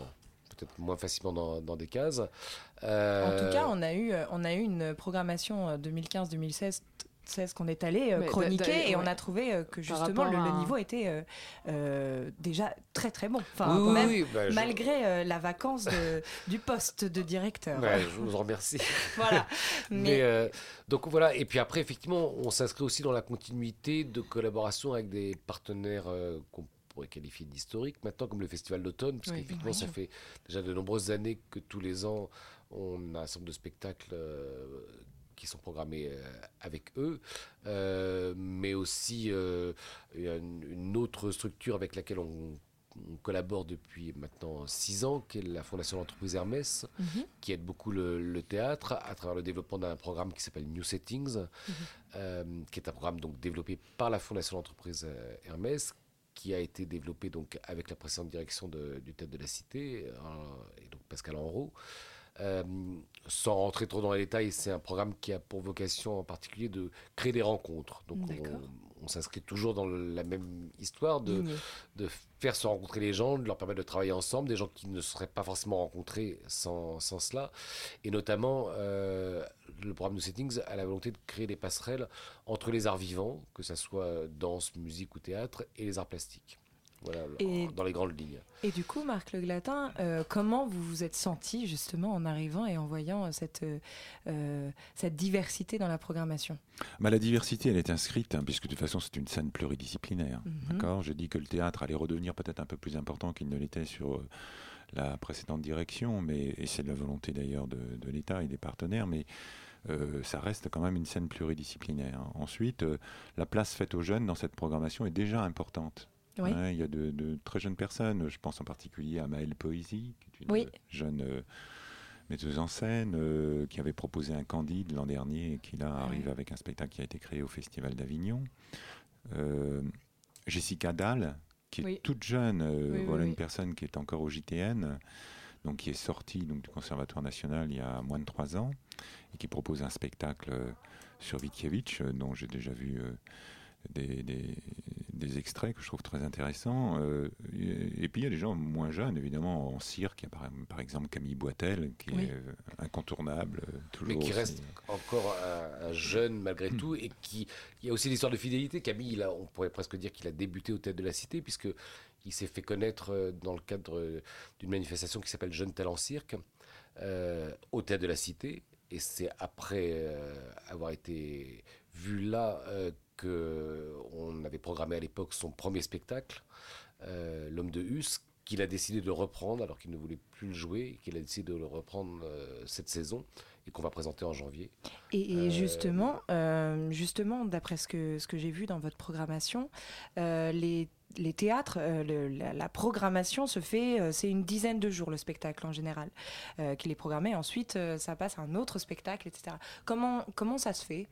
peut-être moins facilement dans, dans des cases. En tout cas, on a eu, on a eu une programmation euh, 2015-2016 t- 2016 qu'on est allé euh, chroniquer et on a trouvé euh, que justement le, niveau était euh, déjà très très bon. Enfin, Oui, même oui, bah, malgré la vacance de- [laughs] du poste de directeur. Ouais, je vous en remercie. [laughs] Voilà. [laughs] Mais, Mais- euh, donc voilà, et puis après, effectivement, on s'inscrit aussi dans la continuité de collaboration avec des partenaires euh, qu'on pourrait qualifier d'historiques maintenant, comme le Festival d'automne, parce Oui. qu'effectivement, ça fait déjà de nombreuses années que tous les ans, on a un certain nombre de spectacles qui sont programmés euh, avec eux, Euh, mais aussi euh, une, autre structure avec laquelle on, on collabore depuis maintenant six ans, qui est la Fondation de l'entreprise Hermès, Mhm. qui aide beaucoup le, le théâtre à travers le développement d'un programme qui s'appelle New Settings, euh, qui est un programme donc développé par la Fondation de l'entreprise euh, Hermès, qui a été développé donc avec la précédente direction de- du Théâtre de la Cité, euh, et donc Pascal Enrault. Euh, sans rentrer trop dans les détails, c'est un programme qui a pour vocation en particulier de créer des rencontres. Donc on, on s'inscrit toujours dans le- la même histoire de, faire se rencontrer les gens, de leur permettre de travailler ensemble, des gens qui ne seraient pas forcément rencontrés sans, sans cela. Et notamment, euh, le programme de Settings a la volonté de créer des passerelles entre les arts vivants, que ce soit danse, musique ou théâtre, et les arts plastiques. Voilà, Et- dans les grandes lignes. Et du coup, Marc Le Glatin, euh, comment vous vous êtes senti justement en arrivant et en voyant euh, cette, euh, cette diversité dans la programmation? Bah, la diversité, elle est inscrite, hein, puisque de toute façon, c'est une scène pluridisciplinaire. Mhm. D'accord? J'ai dit que le théâtre allait redevenir peut-être un peu plus important qu'il ne l'était sur euh, la précédente direction, mais, et c'est la volonté d'ailleurs de, de l'État et des partenaires, mais euh, ça reste quand même une scène pluridisciplinaire. Ensuite, euh, la place faite aux jeunes dans cette programmation est déjà importante. Oui. Hein, il y a de, de très jeunes personnes, je pense en particulier à Maëlle Poésie, qui est une Oui. jeune euh, metteuse en scène, euh, qui avait proposé un Candide l'an dernier et qui là arrive avec un spectacle qui a été créé au Festival d'Avignon. Euh, Jessica Dahl, qui est toute jeune, euh, voilà une personne qui est encore au JTN, donc qui est sortie donc, du Conservatoire national il y a moins de trois ans et qui propose un spectacle sur Vitkiewicz, dont j'ai déjà vu des, des- des extraits que je trouve très intéressants. Euh, et, et puis il y a des gens moins jeunes, évidemment, en cirque. Il y a par, par exemple Camille Boitel, qui Oui. est euh, incontournable, euh, toujours. mais qui aussi. reste encore un, un jeune malgré tout et qui il y a aussi l'histoire de fidélité Camille on pourrait presque dire qu'il a débuté au théâtre de la cité puisque il s'est fait connaître dans le cadre d'une manifestation qui s'appelle Jeune Talent Cirque euh, au théâtre de la cité et c'est après euh, avoir été vu là euh, que on avait programmé à l'époque son premier spectacle euh, l'homme de Hus qu'il a décidé de reprendre alors qu'il ne voulait plus le jouer qu'il a décidé de le reprendre euh, cette saison et qu'on va présenter en janvier. Et, et Euh, justement, justement, d'après ce que, ce que j'ai vu dans votre programmation, les, les théâtres, euh, le- la, la programmation se fait, euh, c'est une dizaine de jours le spectacle en général, euh, qu'il est programmé. Ensuite, ça passe à un autre spectacle, etc. Comment, comment ça se fait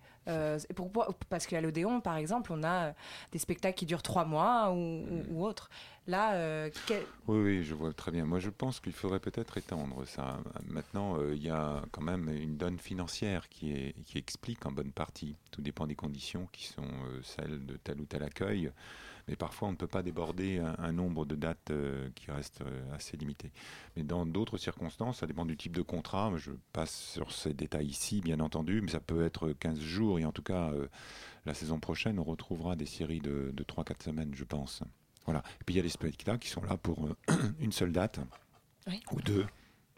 pourquoi, Parce qu'à l'Odéon, par exemple, on a des spectacles qui durent trois mois ou, ou, ou autre. Là, euh, quel- Oui, oui, je vois très bien. Moi, je pense qu'il faudrait peut-être étendre ça. Maintenant, euh, il y a quand même une donne financière qui, est, qui explique en bonne partie. Tout dépend des conditions qui sont euh, celles de tel ou tel accueil. Mais parfois, on ne peut pas déborder un, un nombre de dates euh, qui reste euh, assez limité. Mais dans d'autres circonstances, ça dépend du type de contrat. Je passe sur ces détails ici, bien entendu, mais ça peut être 15 jours. Et en tout cas, euh, la saison prochaine, on retrouvera des séries de, de 3-4 semaines, je pense. Voilà. Et puis il y a des spectacles qui sont là pour [clears throat] une seule date Oui. ou deux.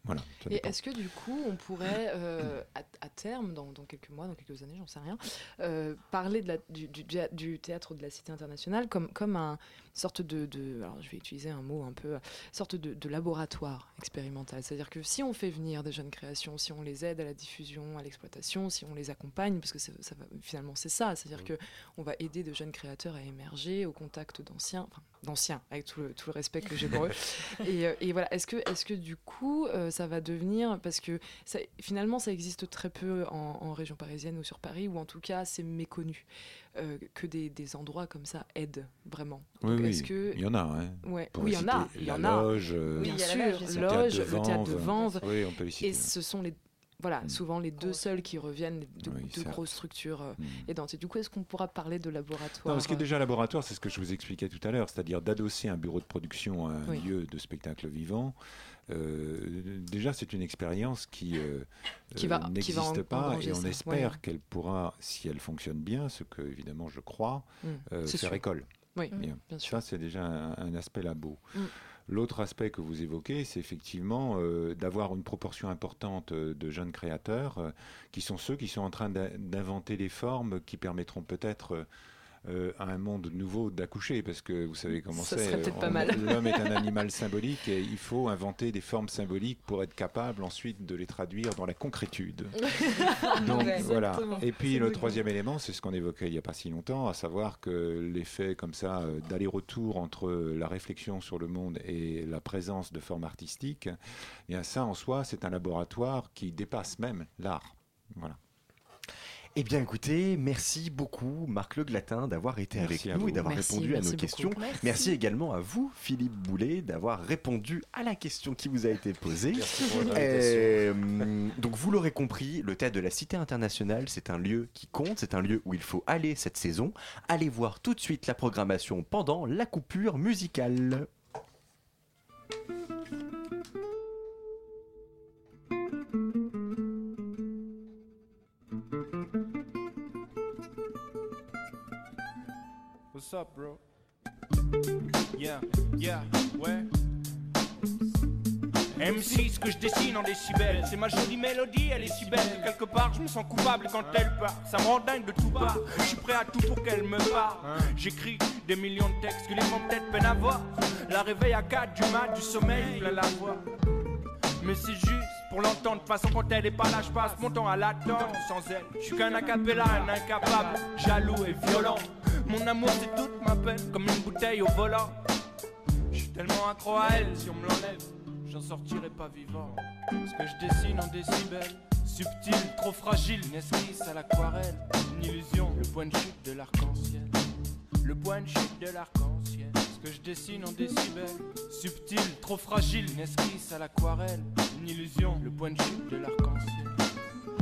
Voilà. Et est-ce que du coup, on pourrait, euh, à, à terme, dans, dans quelques mois, dans quelques années, j'en sais rien, euh, parler de la- du, du- du théâtre de la Cité internationale comme, comme un sorte de, de- alors je vais utiliser un mot un peu, sorte de, de laboratoire expérimental. C'est-à-dire que si on fait venir des jeunes créations, si on les aide à la diffusion, à l'exploitation, si on les accompagne, parce que ça, ça va- finalement c'est ça, c'est-à-dire que on va aider de jeunes créateurs à émerger au contact d'anciens, enfin d'anciens, avec tout le, tout le respect que j'ai pour eux. [laughs] Et, euh, et voilà, est-ce que, est-ce que du coup, euh, ça va devenir, parce que ça- finalement, ça existe très peu en, en région parisienne ou sur Paris, ou en tout cas, c'est méconnu euh, que des, des endroits comme ça aident vraiment. Oui, oui, que il y en a. Hein. Ouais. Oui, il y en a, il y en a. Loge, euh, bien sûr, loge, le théâtre de Vanves. Vanves. Oui, on peut les citer. Et ce sont les voilà, Mm. souvent les deux seuls qui reviennent, les deux, Oui, deux certes. grosses structures euh, Mm. aidantes. Et du coup, est-ce qu'on pourra parler de laboratoire Non, ce qui est euh, déjà laboratoire, c'est ce que je vous expliquais tout à l'heure, c'est-à-dire d'adosser un bureau de production à un Oui. lieu de spectacle vivant. Euh, déjà, c'est une expérience qui, euh, Qui n'existe en- pas et on ça, espère ouais. qu'elle pourra, si elle fonctionne bien, ce que évidemment je crois, Mm, euh, c'est faire sûr. école. Oui, Bien. bien sûr. Ça, c'est déjà un, un aspect labo. L'autre aspect que vous évoquez, c'est effectivement euh, d'avoir une proportion importante euh, de jeunes créateurs euh, qui sont ceux qui sont en train d'in- d'inventer des formes qui permettront peut-être euh, à un monde nouveau d'accoucher, parce que vous savez comment Ça c'est. serait peut-être pas on- mal. L'homme est un [laughs] animal symbolique et il faut inventer des formes symboliques pour être capable ensuite de les traduire dans la concrétude. [laughs] Donc Ouais, voilà. exactement. Et puis le troisième élément, c'est ce qu'on évoquait il n'y a pas si longtemps, à savoir que l'effet comme ça euh, d'aller-retour entre la réflexion sur le monde et la présence de formes artistiques, eh bien ça en soi, c'est un laboratoire qui dépasse même l'art. Voilà. Eh bien écoutez, merci beaucoup Marc Le Glatin d'avoir été Merci avec nous vous. et d'avoir Merci, répondu à nos questions. Merci. également à vous Philippe Boulet d'avoir répondu à la question qui vous a été posée. Merci pour votre Euh, [laughs] donc vous l'aurez compris, le théâtre de la Cité internationale, c'est un lieu qui compte, c'est un lieu où il faut aller cette saison. Allez voir tout de suite la programmation pendant la coupure musicale. What's up, bro? Yeah, yeah, ouais. MC, ce que je dessine en décibels, c'est ma jolie mélodie, elle est si belle. que Quelque part, je me sens coupable quand elle part. Ça me rend dingue de tout part. Je suis prêt à tout pour qu'elle me parle. J'écris des millions de textes que les grands têtes peinent à voir. La réveille à 4 du mat, du sommeil, la voix. Mais c'est juste pour l'entendre. De façon, quand elle est pas là, je passe mon temps à l'attendre. Sans elle, je suis qu'un acapella, un incapable, jaloux et violent. Mon amour, c'est toute ma peine, comme une bouteille au volant. Je suis tellement accro à elle, si on me l'enlève, j'en sortirai pas vivant. Ce que je dessine en décibels, subtil, trop fragile, une esquisse à l'aquarelle, une illusion, le point de chute de l'arc-en-ciel. Le point de chute de l'arc-en-ciel. Ce que je dessine en décibels, subtil, trop fragile, une esquisse à l'aquarelle, une illusion, le point de chute de l'arc-en-ciel.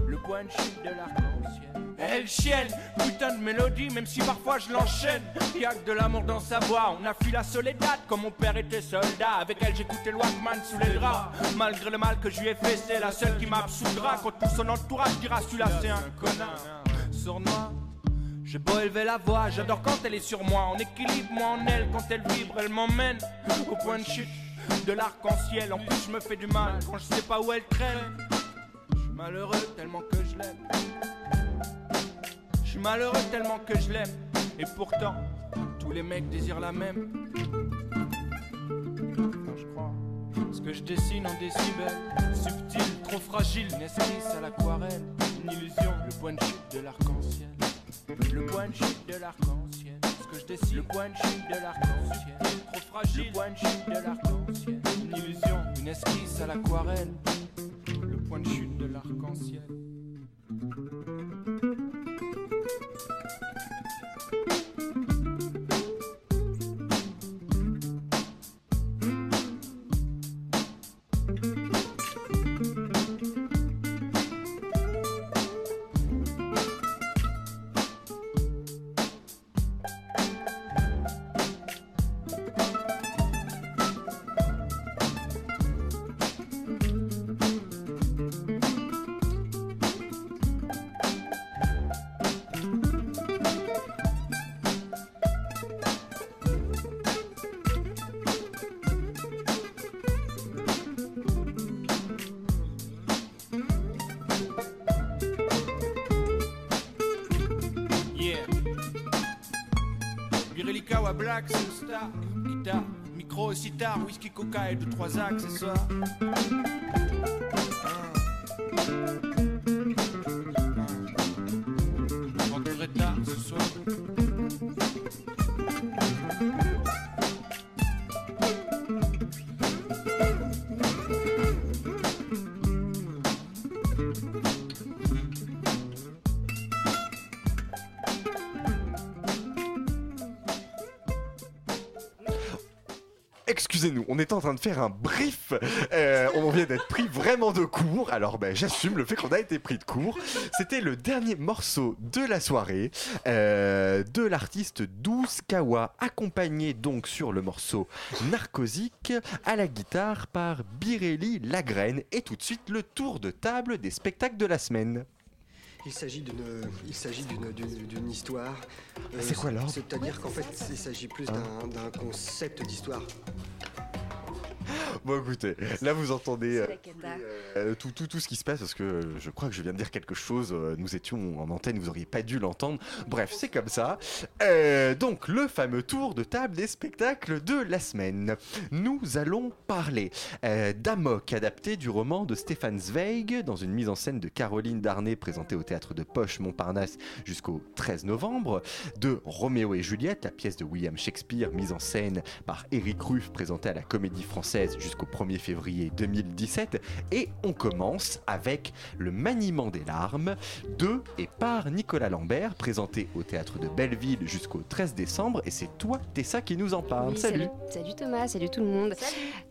Le point de chute de l'arc-en-ciel. Elle chienne, putain de mélodie, même si parfois je l'enchaîne. Y'a que de l'amour dans sa voix, on a fui la soledad comme mon père était soldat. Avec elle j'écoutais le Walkman sous les draps. Malgré le mal que je lui ai fait, c'est la seule qui m'absoudra. Quand tout son entourage dira celui-là c'est un connard. Sournois, j'ai beau élever la voix, j'adore quand elle est sur moi. En équilibre, moi en elle, quand elle vibre, elle m'emmène au point de chute de l'arc-en-ciel. En plus, je me fais du mal quand je sais pas où elle traîne. Je suis malheureux tellement que je l'aime. Je suis malheureux tellement que je l'aime. Et pourtant, tous les mecs désirent la même. Enfin, je crois. Ce que je dessine en décibels, subtil, trop fragile, une esquisse à l'aquarelle, une illusion, le point de chute de l'arc-en-ciel. Le point de chute de l'arc-en-ciel. Ce que je dessine, le point de chute de l'arc-en-ciel. Trop fragile, le point de chute de l'arc-en-ciel. Une illusion, une esquisse à l'aquarelle. Le point de chute de l'arc-en-ciel. Star. Guitare, micro, sitar, whisky, coca et deux, trois accessoires. Excusez-nous, on est en train de faire un brief. Euh, on vient d'être pris vraiment de court. Alors, ben, j'assume le fait qu'on a été pris de court. C'était le dernier morceau de la soirée euh, de l'artiste Douce Kawa, accompagné donc sur le morceau Narcosique à la guitare par Birelli Lagraine. Et tout de suite, le tour de table des spectacles de la semaine. Il s'agit d'une, il s'agit d'une, d'une, d'une histoire. Euh, c'est quoi l'ordre? C'est-à-dire qu'en fait, il s'agit plus Hein? d'un, d'un concept d'histoire. [laughs] Bon, écoutez, là vous entendez euh, cata. euh, tout, tout, tout ce qui se passe parce que euh, je crois que je viens de dire quelque chose. euh, nous étions en antenne, vous auriez pas dû l'entendre. Bref, c'est comme ça. Euh, donc, le fameux tour de table des spectacles de la semaine. Nous allons parler euh, d'Amok, adapté du roman de Stéphane Zweig, dans une mise en scène de Caroline Darnay, présentée au théâtre de Poche Montparnasse jusqu'au 13 novembre. De Roméo et Juliette, la pièce de William Shakespeare, mise en scène par Éric Ruff, présentée à la Comédie Française jusqu'au 1er février 2017. Et on commence avec Le maniement des larmes de et par Nicolas Lambert, présenté au théâtre de Belleville jusqu'au 13 décembre. Et c'est toi, Tessa, qui nous en parle. Oui, Salut. Salut Thomas, salut tout le monde.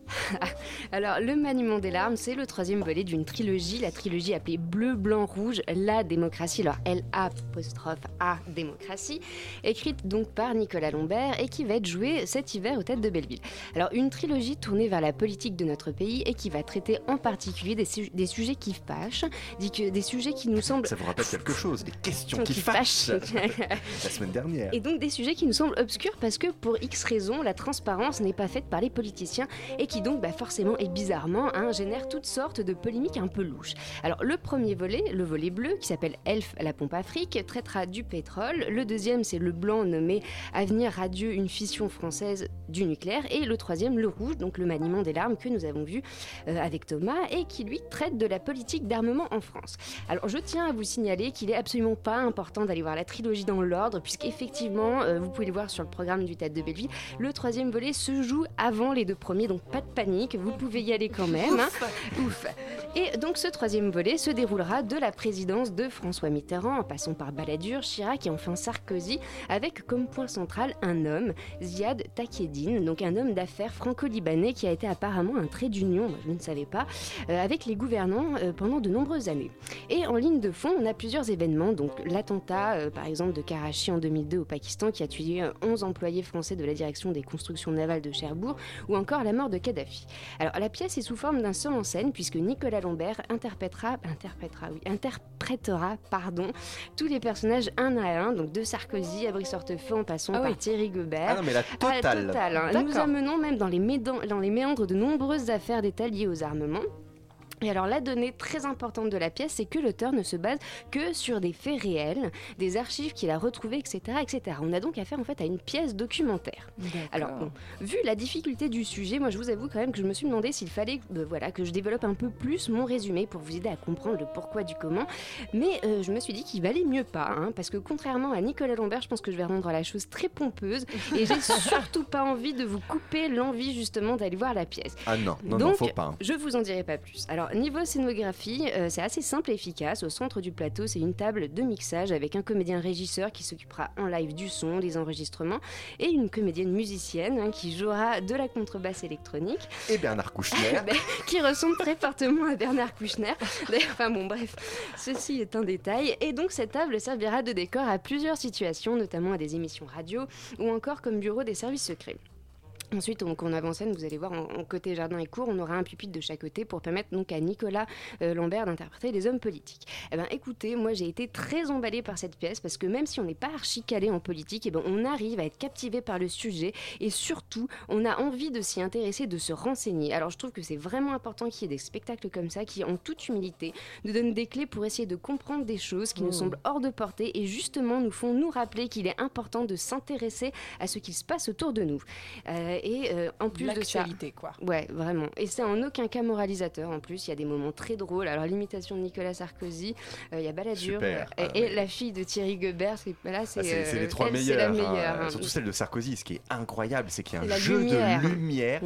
[laughs] Alors, Le Maniement des larmes, c'est le troisième volet d'une trilogie, la trilogie appelée Bleu, Blanc, Rouge, la démocratie. Alors, L-A apostrophe A démocratie, écrite donc par Nicolas Lambert et qui va être jouée cet hiver au Tête de Belleville. Alors, une trilogie tournée vers la politique de notre pays et qui va traiter en particulier des, su- des sujets qui fâchent, dit que des sujets qui nous semblent Ça vous rappelle quelque chose Les questions Qui qui fâchent fâchent. [laughs] La semaine dernière. Et donc des sujets qui nous semblent obscurs parce que pour X raisons, la transparence n'est pas faite par les politiciens et qui donc bah, forcément et bizarrement hein, génère toutes sortes de polémiques un peu louches. Alors le premier volet, le volet bleu qui s'appelle Elf la pompe Afrique, traitera du pétrole. Le deuxième c'est le blanc nommé Avenir radieux, une fission française du nucléaire. Et le troisième, le rouge, donc le maniement des larmes que nous avons vu euh, avec Thomas et qui lui traite de la politique d'armement en France. Alors je tiens à vous signaler qu'il est absolument pas important d'aller voir la trilogie dans l'ordre, puisqu'effectivement, euh, vous pouvez le voir sur le programme du Théâtre de Belleville, le troisième volet se joue avant les deux premiers, donc pas de panique, vous pouvez y aller quand [laughs] même. hein. Ouf. Et donc ce troisième volet se déroulera de la présidence de François Mitterrand, en passant par Balladur, Chirac et enfin Sarkozy, avec comme point central un homme, Ziad Takieddine, donc un homme d'affaires franco-libanais qui a été apparemment un trait d'union, je ne savais pas, euh, avec les gouvernants euh, pendant de nombreuses années. Et en ligne de fond, on a plusieurs événements, donc l'attentat euh, par exemple de Karachi en 2002 au Pakistan qui a tué euh, 11 employés français de la direction des constructions navales de Cherbourg, ou encore la mort de Kadhafi. Alors la pièce est sous forme d'un seul en scène puisque Nicolas Lambert interprétera, interprétera, oui, interprétera, pardon, tous les personnages un à un, donc de Sarkozy à Brice Hortefeux en passant Ah par. Thierry Goebert. Ah non, mais la à totale. totale, hein. Nous amenons même dans les, médan- dans les méandres de nombreuses affaires d'État liées aux armements. Et alors la donnée très importante de la pièce, c'est que l'auteur ne se base que sur des faits réels, des archives qu'il a retrouvées, etc., etc. On a donc affaire en fait à une pièce documentaire. Alors bon, vu la difficulté du sujet, moi je vous avoue quand même que je me suis demandé s'il fallait euh, voilà, que je développe un peu plus mon résumé pour vous aider à comprendre le pourquoi du comment. Mais euh, je me suis dit qu'il valait mieux pas, hein, parce que contrairement à Nicolas Lambert, je pense que je vais rendre la chose très pompeuse [laughs] et j'ai surtout pas envie de vous couper l'envie justement d'aller voir la pièce. Ah non, non, non, Donc, faut pas. hein. je vous en dirai pas plus. Alors, niveau scénographie, euh, c'est assez simple et efficace. Au centre du plateau, c'est une table de mixage avec un comédien régisseur qui s'occupera en live du son, des enregistrements, et une comédienne musicienne hein, qui jouera de la contrebasse électronique. Et Bernard Kouchner. [laughs] Ben, qui ressemble très fortement à Bernard Kouchner. D'ailleurs, Enfin bon, bref, ceci est un détail. Et donc, cette table servira de décor à plusieurs situations, notamment à des émissions radio ou encore comme bureau des services secrets. Ensuite, donc, en avant-scène, vous allez voir, en, en côté jardin et cour, on aura un pupitre de chaque côté pour permettre donc à Nicolas euh, Lambert d'interpréter les hommes politiques. Eh ben, écoutez, moi j'ai été très emballée par cette pièce parce que même si on n'est pas archi calé en politique, eh ben, on arrive à être captivé par le sujet et surtout, on a envie de s'y intéresser, de se renseigner. Alors je trouve que c'est vraiment important qu'il y ait des spectacles comme ça qui, en toute humilité, nous donnent des clés pour essayer de comprendre des choses qui nous Mmh. semblent hors de portée et justement nous font nous rappeler qu'il est important de s'intéresser à ce qui se passe autour de nous. Euh, et euh, en plus de ça, L'actualité, quoi. Ouais, vraiment. Et c'est en aucun cas moralisateur. En plus, il y a des moments très drôles. Alors l'imitation de Nicolas Sarkozy, euh, il y a Balladur Super. euh, Ah, et, la fille de Thierry Goebert. C'est là, c'est Ah, c'est c'est euh, les trois elle, la hein. meilleure. hein. Surtout celle de Sarkozy. Ce qui est incroyable, c'est qu'il y a un jeu lumière. de lumière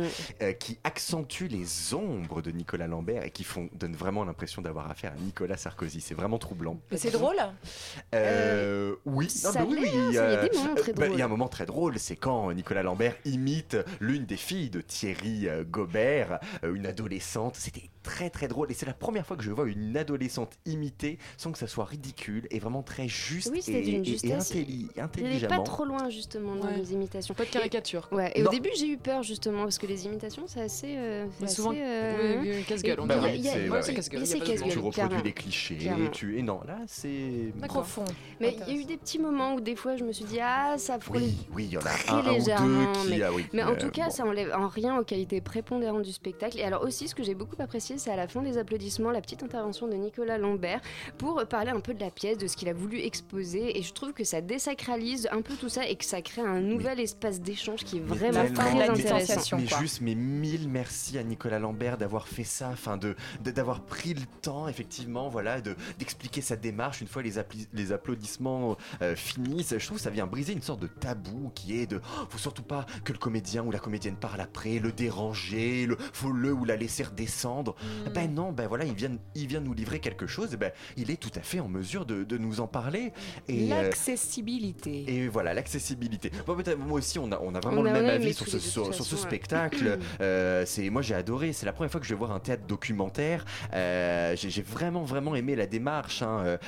qui accentue les ombres de Nicolas Lambert et qui font, donne vraiment l'impression d'avoir affaire à Nicolas Sarkozy. C'est vraiment troublant. Mais c'est drôle Euh, oui, Non, oui, oui, hein, ça, il y a des euh, moments très bah, Il y a un moment très drôle, c'est quand Nicolas Lambert imite l'une des filles de Thierry euh, Gobert, euh, une adolescente. C'était très très drôle et c'est la première fois que je vois une adolescente imitée sans que ça soit ridicule et vraiment très juste Oui, et, et- et intelli- intelligemment. pas trop loin justement dans Ouais. les imitations. Pas de caricature. Ouais, et au début j'ai eu peur justement parce que les imitations c'est assez. euh, souvent, euh, oui, casse-gueule, Bah oui, c'est- ouais. casse-gueule, Tu reproduis clairement. les clichés, Clairement. tu... et non, là c'est... Profond. Mais il y a eu des petits moments où des fois je me suis dit ah ça frôle Oui, oui, il y en a un, ou deux légèrement. qui... mais ah en euh, tout cas, bon. ça enlève en rien aux qualités prépondérantes du spectacle. Et alors aussi, ce que j'ai beaucoup apprécié, c'est à la fin des applaudissements, la petite intervention de Nicolas Lambert pour parler un peu de la pièce, de ce qu'il a voulu exposer. Et je trouve que ça désacralise un peu tout ça et que ça crée un nouvel espace d'échange qui est Mais vraiment très mais- intéressant. Mais juste, mais mille merci à Nicolas Lambert d'avoir fait ça, enfin de d'avoir pris le temps, effectivement, voilà, de d'expliquer sa démarche une fois les, les applaudissements euh, finissent. Je trouve que ça vient briser une sorte de tabou qui est de, oh, faut surtout pas que le comédien ou la comédienne parle après, le déranger, le faut le ou la laisser redescendre. Mm. Ben non, ben voilà, il vient, il vient nous livrer quelque chose, et ben il est tout à fait en mesure de, de nous en parler. Et, euh, L'accessibilité. et voilà, l'accessibilité. Bon, moi aussi, on a, on a vraiment On le a- même avis sur ce, sur, sur ouais. spectacle. [clears throat] Euh, c'est, moi, j'ai adoré. C'est la première fois que je vais voir un théâtre documentaire. Euh, j'ai, j'ai vraiment, vraiment aimé la démarche hein,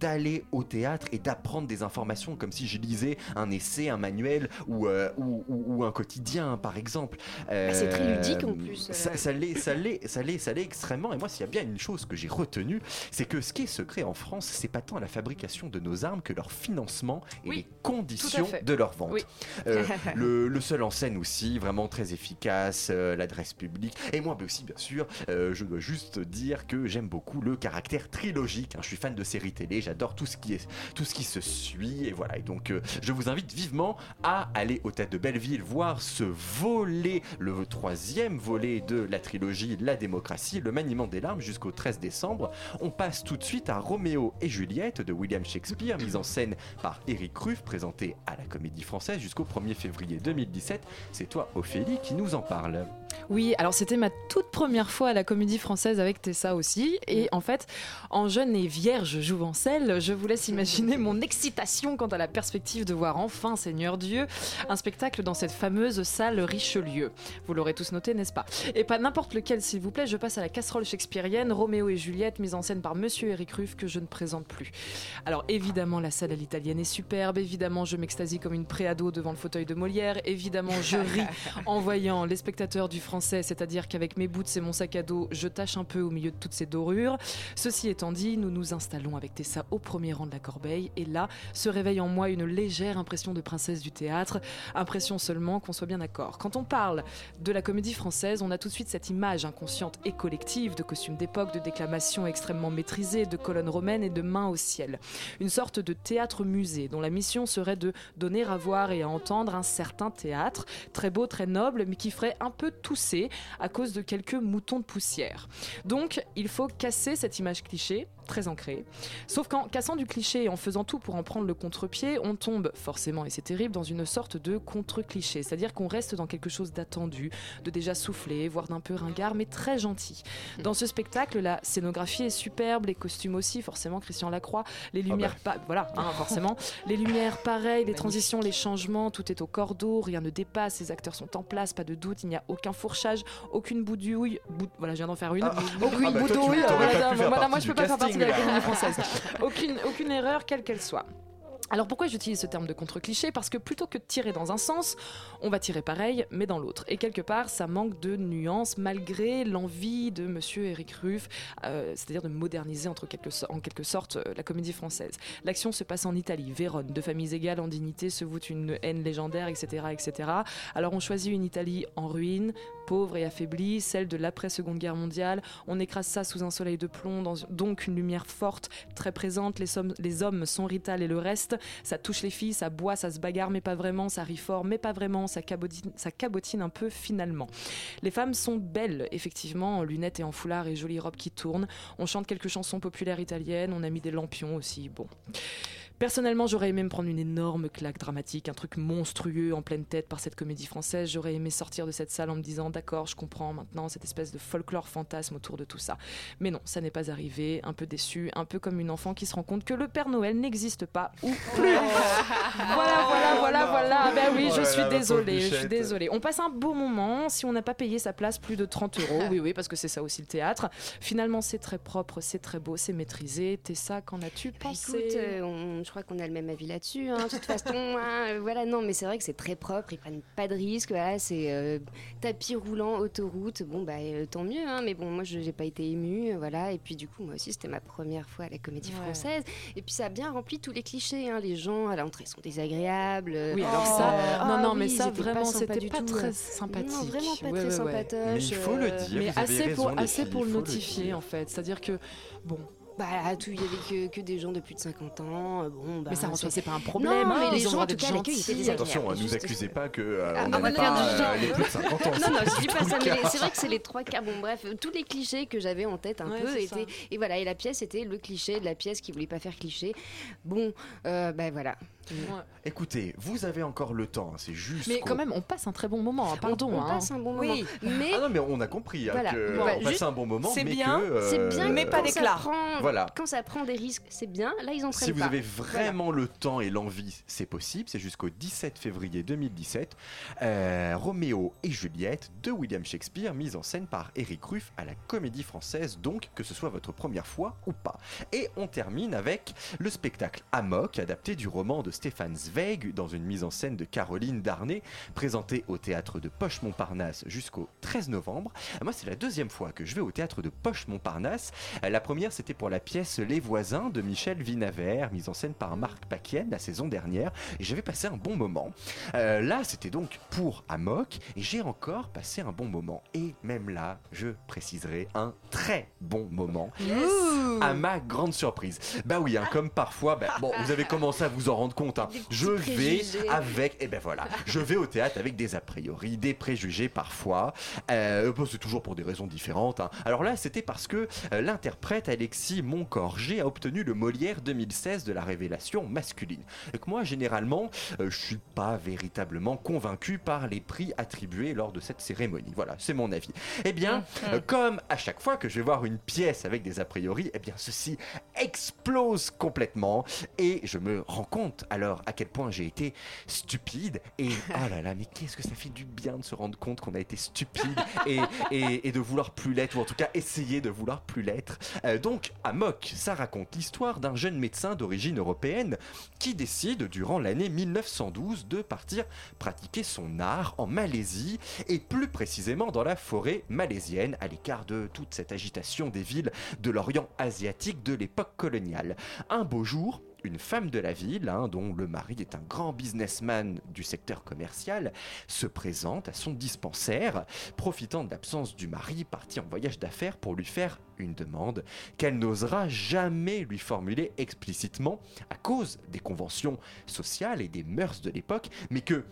d'aller au théâtre et d'apprendre des informations comme si je lisais un essai, un manuel ou, ou, ou- ou un quotidien, par exemple. Ah, c'est très ludique, en plus, Ça, ça l'est, ça l'est, ça l'est, ça l'est extrêmement. Et moi, s'il y a bien une chose que j'ai retenue, c'est que ce qui est secret en France, c'est pas tant la fabrication de nos armes que leur financement et les conditions de leur vente. Oui. Euh, [laughs] le, le seul en scène aussi, vraiment très efficace, euh, l'adresse publique. Et moi aussi, bien sûr, euh, je dois juste dire que j'aime beaucoup le caractère trilogique. hein. Je suis fan de séries télé, j'adore tout ce qui est, tout ce qui se suit. Et voilà. Et donc, je vous invite vivement à aller au Tête de Belleville voir ce volet, le troisième volet de la trilogie La démocratie, le maniement des larmes jusqu'au 13 décembre. On passe tout de suite à Roméo et Juliette de William Shakespeare, mise en scène par Eric Ruff, présenté à la Comédie Française jusqu'au 1er février 2017. C'est toi, Ophélie, qui nous en parle. Oui, alors c'était ma toute première fois à la comédie française avec Tessa aussi. Et en fait, en jeune et vierge jouvencelle, je vous laisse imaginer mon excitation quant à la perspective de voir enfin, Seigneur Dieu, un spectacle dans cette fameuse salle Richelieu. Vous l'aurez tous noté, n'est-ce pas? Et pas n'importe lequel, s'il vous plaît, je passe à la casserole shakespearienne, Roméo et Juliette, mise en scène par Monsieur Eric Ruff, que je ne présente plus. Alors évidemment, la salle à l'italienne est superbe, évidemment, je m'extasie comme une préado devant le fauteuil de Molière, évidemment, je ris [laughs] en voyant les spectateurs du français, c'est-à-dire qu'avec mes boots et mon sac à dos, je tâche un peu au milieu de toutes ces dorures. Ceci étant dit, nous nous installons avec Tessa au premier rang de la corbeille, et là se réveille en moi une légère impression de princesse du théâtre, impression seulement qu'on soit bien d'accord. Quand on parle de la comédie française, on a tout de suite cette image inconsciente et collective de costumes d'époque, de déclamations extrêmement maîtrisées, de colonnes romaines et de mains au ciel. Une sorte de théâtre-musée dont la mission serait de donner à voir et à entendre un certain théâtre, très beau, très noble, mais qui ferait un peu à cause de quelques moutons de poussière. Donc, il faut casser cette image cliché, très ancrée. Sauf qu'en cassant du cliché et en faisant tout pour en prendre le contre-pied, on tombe forcément, et c'est terrible, dans une sorte de contre-cliché. C'est-à-dire qu'on reste dans quelque chose d'attendu, de déjà soufflé, voire d'un peu ringard, mais très gentil. Dans ce spectacle, la scénographie est superbe, les costumes aussi, forcément, Christian Lacroix, les lumières, pas, voilà, hein, [laughs] forcément, les lumières, pareil, les transitions, les changements, tout est au cordeau, rien ne dépasse, les acteurs sont en place, pas de doute, il n'y a aucun fourchage, aucune boudouille, voilà, je viens d'en faire une, Ah, aucune ah bah boudouille, voilà, faire voilà, moi je peux pas faire partie de la casting, là. comédie française. aucune, aucune erreur, quelle qu'elle soit. Alors pourquoi j'utilise ce terme de contre-cliché Parce que plutôt que de tirer dans un sens, on va tirer pareil, mais dans l'autre. Et quelque part, ça manque de nuances malgré l'envie de Monsieur Eric Ruff, euh, c'est-à-dire de moderniser entre quelque so- en quelque sorte euh, la comédie française. L'action se passe en Italie, Vérone, deux familles égales en dignité se voûtent une haine légendaire, etc., etc. Alors on choisit une Italie en ruine, pauvre et affaiblie, celle de l'après-seconde guerre mondiale. On écrase ça sous un soleil de plomb, donc une lumière forte, très présente. Les, hommes sont Rital et le reste. Ça touche les filles, ça boit, ça se bagarre, mais pas vraiment. Ça rit fort, mais pas vraiment. Ça cabotine, ça cabotine un peu finalement. Les femmes sont belles, effectivement, en lunettes et en foulard et jolies robes qui tournent. On chante quelques chansons populaires italiennes. On a mis des lampions aussi. Bon. Personnellement, j'aurais aimé me prendre une énorme claque dramatique, un truc monstrueux en pleine tête par cette comédie française. J'aurais aimé sortir de cette salle en me disant d'accord, je comprends maintenant cette espèce de folklore fantasme autour de tout ça. Mais non, ça n'est pas arrivé. Un peu déçu, un peu comme une enfant qui se rend compte que le Père Noël n'existe pas ou plus. [laughs] voilà, voilà, voilà, voilà. Ben oui, Oh je suis désolée, je suis désolée. On passe un beau moment si on n'a pas payé sa place plus de 30 euros. Oui, oui, parce que c'est ça aussi le théâtre. Finalement, c'est très propre, c'est très beau, c'est maîtrisé. Tessa, qu'en as-tu pensé? Je crois qu'on a le même avis là-dessus. hein. De toute façon, [laughs] hein, euh, voilà, non, mais c'est vrai que c'est très propre. Ils prennent pas de risques. Voilà, c'est euh, tapis roulant, autoroute. Bon, bah euh, tant mieux. hein, mais bon, moi, je n'ai pas été émue. voilà. Et puis du coup, moi aussi, c'était ma première fois à la Comédie Ouais. Française. Et puis ça a bien rempli tous les clichés. hein. Les gens à l'entrée sont désagréables. Oui, alors euh, ça, ah non, non, mais oui, ça, vraiment, c'était du pas tout, très sympathique. Non, vraiment pas Ouais, très ouais, sympatoche. Mais il faut le dire, Mais assez pour, assez pour le notifier, en fait. C'est-à-dire que, bon. Bah, tout, il y avait que, que des gens de plus de 50 ans. euh, Bon, bah, Mais ça, en soi, c'est- pas un problème, Non, hein, mais ils les gens, en tout cas, l'accueil était désagréable. Attention, ne nous accusez pas que euh, Ah, on faire pas du euh, genre. les plus de 50 ans. Non, c'est non, je dis pas ça, mais c'est vrai que c'est les trois quarts. Bon, bref, tous les clichés que j'avais en tête un Ouais, peu étaient. Et voilà, et la pièce était le cliché de la pièce qui voulait pas faire cliché. Bon, euh, ben voilà. Écoutez, vous avez encore le temps, hein, c'est juste. Mais quand même, on passe un très bon moment, hein, pardon. on hein. passe un bon Oui. moment. Mais Ah non, mais on a compris hein, Voilà. que Bon, on juste- passe un bon moment, c'est mais bien, que. euh, c'est bien, mais pas d'éclat. prend- Voilà. Quand ça prend des risques, c'est bien. Là, ils en Si vous pas. avez vraiment le temps et l'envie, c'est possible. C'est jusqu'au 17 février 2017. Euh, Roméo et Juliette de William Shakespeare, mise en scène par Eric Ruff à la Comédie Française, donc que ce soit votre première fois ou pas. Et on termine avec le spectacle Amok, adapté du roman de Stéphane Zweig, dans une mise en scène de Caroline Darnay, présenté au théâtre de Poche-Montparnasse jusqu'au 13 novembre. Moi, c'est la deuxième fois que je vais au théâtre de Poche-Montparnasse. Euh, La première, c'était pour la pièce Les voisins de Michel Vinavert, mise en scène par Marc Paquien la saison dernière. Et j'avais passé un bon moment. Euh, là, c'était donc pour Amok. Et j'ai encore passé un bon moment. Et même là, je préciserai un très bon moment. À ma grande surprise. Bah oui, hein, comme parfois, bah, bon, vous avez commencé à vous en rendre compte. Hein. Je vais préjugés. avec, et ben voilà, je vais au théâtre avec des a priori, des préjugés parfois. Euh, c'est toujours pour des raisons différentes. hein. Alors là, c'était parce que euh, l'interprète Alexis Moncorgé a obtenu le Molière 2016 de la révélation masculine. Moi, généralement, euh, je suis pas véritablement convaincu par les prix attribués lors de cette cérémonie. Voilà, c'est mon avis. Eh bien, euh, comme à chaque fois que je vais voir une pièce avec des a priori, eh bien, ceci explose complètement et je me rends compte alors à quel point j'ai été stupide et [laughs] oh là là mais qu'est-ce que ça fait du bien de se rendre compte qu'on a été stupide et, et, et de vouloir plus l'être ou en tout cas essayer de vouloir plus l'être Euh, donc Amok ça raconte l'histoire d'un jeune médecin d'origine européenne qui décide durant l'année 1912 de partir pratiquer son art en Malaisie et plus précisément dans la forêt malaisienne à l'écart de toute cette agitation des villes de l'Orient asiatique de l'époque coloniale. Un beau jour, une femme de la ville, hein, dont le mari est un grand businessman du secteur commercial, se présente à son dispensaire, profitant de l'absence du mari parti en voyage d'affaires pour lui faire une demande qu'elle n'osera jamais lui formuler explicitement à cause des conventions sociales et des mœurs de l'époque, mais que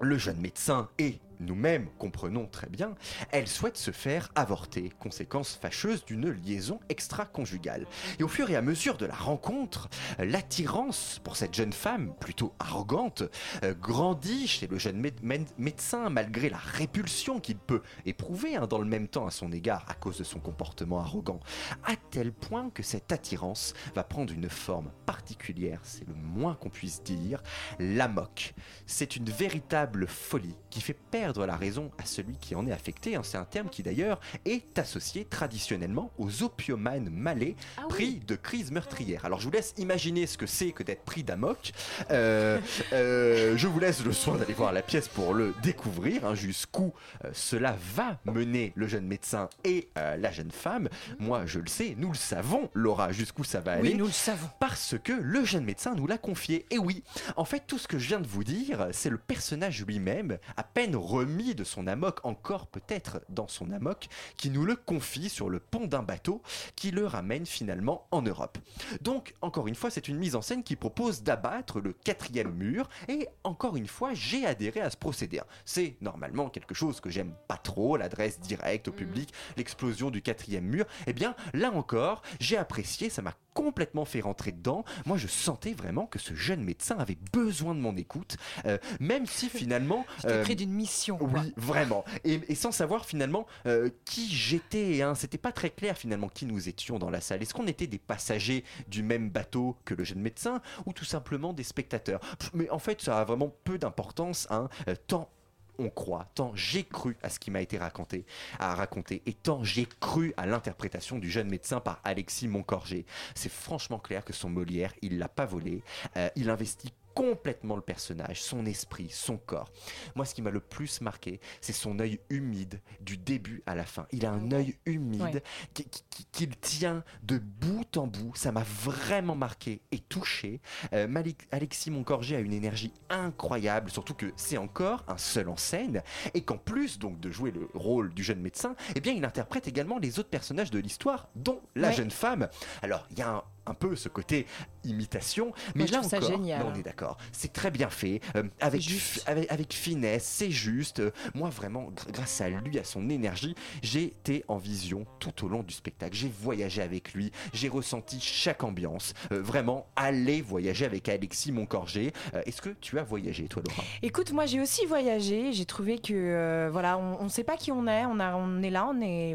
le jeune médecin et nous-mêmes comprenons très bien, elle souhaite se faire avorter, conséquence fâcheuse d'une liaison extra-conjugale. Et au fur et à mesure de la rencontre, l'attirance pour cette jeune femme, plutôt arrogante, euh, grandit chez le jeune mé- mé- médecin malgré la répulsion qu'il peut éprouver hein, dans le même temps à son égard à cause de son comportement arrogant, à tel point que cette attirance va prendre une forme particulière, c'est le moins qu'on puisse dire, l'amok. C'est une véritable folie qui fait perdre la raison à celui qui en est affecté. hein. C'est un terme qui d'ailleurs est associé traditionnellement aux opiomanes malais pris de crise meurtrière. Alors je vous laisse imaginer ce que c'est que d'être pris d'amok. Euh, [laughs] euh, je vous laisse le soin d'aller voir la pièce pour le découvrir, hein, jusqu'où euh, cela va mener le jeune médecin et la jeune femme. Moi je le sais, nous le savons, Laura, jusqu'où ça va aller. Oui, nous le savons. Parce que le jeune médecin nous l'a confié. Et oui, en fait, tout ce que je viens de vous dire, c'est le personnage lui-même, à peine remis de son amok, encore peut-être dans son amok, qui nous le confie sur le pont d'un bateau qui le ramène finalement en Europe. Donc, encore une fois, c'est une mise en scène qui propose d'abattre le quatrième mur, et encore une fois, j'ai adhéré à ce procédé. C'est normalement quelque chose que j'aime pas trop, l'adresse directe au public, l'explosion du quatrième mur. Eh bien, là encore, j'ai apprécié, ça m'a complètement fait rentrer dedans. Moi, je sentais vraiment que ce jeune médecin avait besoin de mon écoute, euh, même si [laughs] finalement... Euh, pris d'une mission. Oui, vraiment. Et, sans savoir finalement euh, qui j'étais. Hein. C'était pas très clair finalement qui nous étions dans la salle. Est-ce qu'on était des passagers du même bateau que le jeune médecin ou tout simplement des spectateurs? Mais en fait, ça a vraiment peu d'importance. Hein, euh, tant on croit, tant j'ai cru à ce qui m'a été raconté, à raconter, et tant j'ai cru à l'interprétation du jeune médecin par Alexis Moncorgé. C'est franchement clair que son Molière, il l'a pas volé, euh, il investit complètement le personnage, son esprit, son corps. Moi, ce qui m'a le plus marqué, c'est son œil humide du début à la fin. Il a un œil humide Ouais. qu'il tient de bout en bout. Ça m'a vraiment marqué et touché. Euh, Malik- Alexis Moncorgé a une énergie incroyable, surtout que c'est encore un seul en scène et qu'en plus donc de jouer le rôle du jeune médecin, eh bien il interprète également les autres personnages de l'histoire, dont la Ouais. jeune femme. Alors il y a un, un peu ce côté imitation, mais Moi, là ça encore, génial. non, on est d'accord, c'est très bien fait, euh, avec, avec avec finesse, c'est juste. Euh, moi vraiment, gr- grâce à lui, à son énergie, j'ai été en vision tout au long du spectacle. J'ai voyagé avec lui, j'ai ressenti chaque ambiance. Euh, vraiment, allez voyager avec Alexis Moncorgé. Euh, Est-ce que tu as voyagé, toi, Laura? Écoute, moi j'ai aussi voyagé. J'ai trouvé que voilà, on ne sait pas qui on est. On, a, on est là, on est,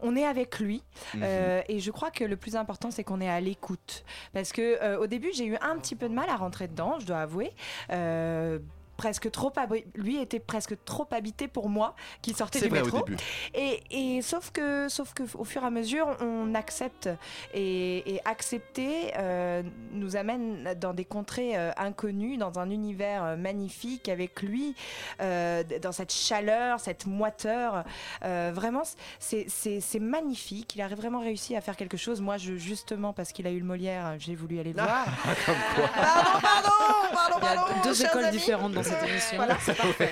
on est avec lui. Mhm. Et je crois que le plus important, c'est qu'on est à l'écoute. Parce que euh, au début, j'ai eu un petit peu de mal à rentrer dedans, je dois avouer. Euh, presque trop lui était presque trop habité pour moi qui sortait C'est du vrai au métro. début. et, et sauf que sauf que au fur et à mesure on accepte et, et accepter euh, nous amène dans des contrées euh, inconnues dans un univers euh, magnifique avec lui euh, dans cette chaleur cette moiteur. Euh, vraiment c'est magnifique. Il a vraiment réussi à faire quelque chose. Moi je justement parce qu'il a eu le Molière j'ai voulu aller le [laughs] voir. Pardon pardon Il y a pardon, deux écoles amis. différentes dans cette émission. Voilà, c'est [laughs] parfait.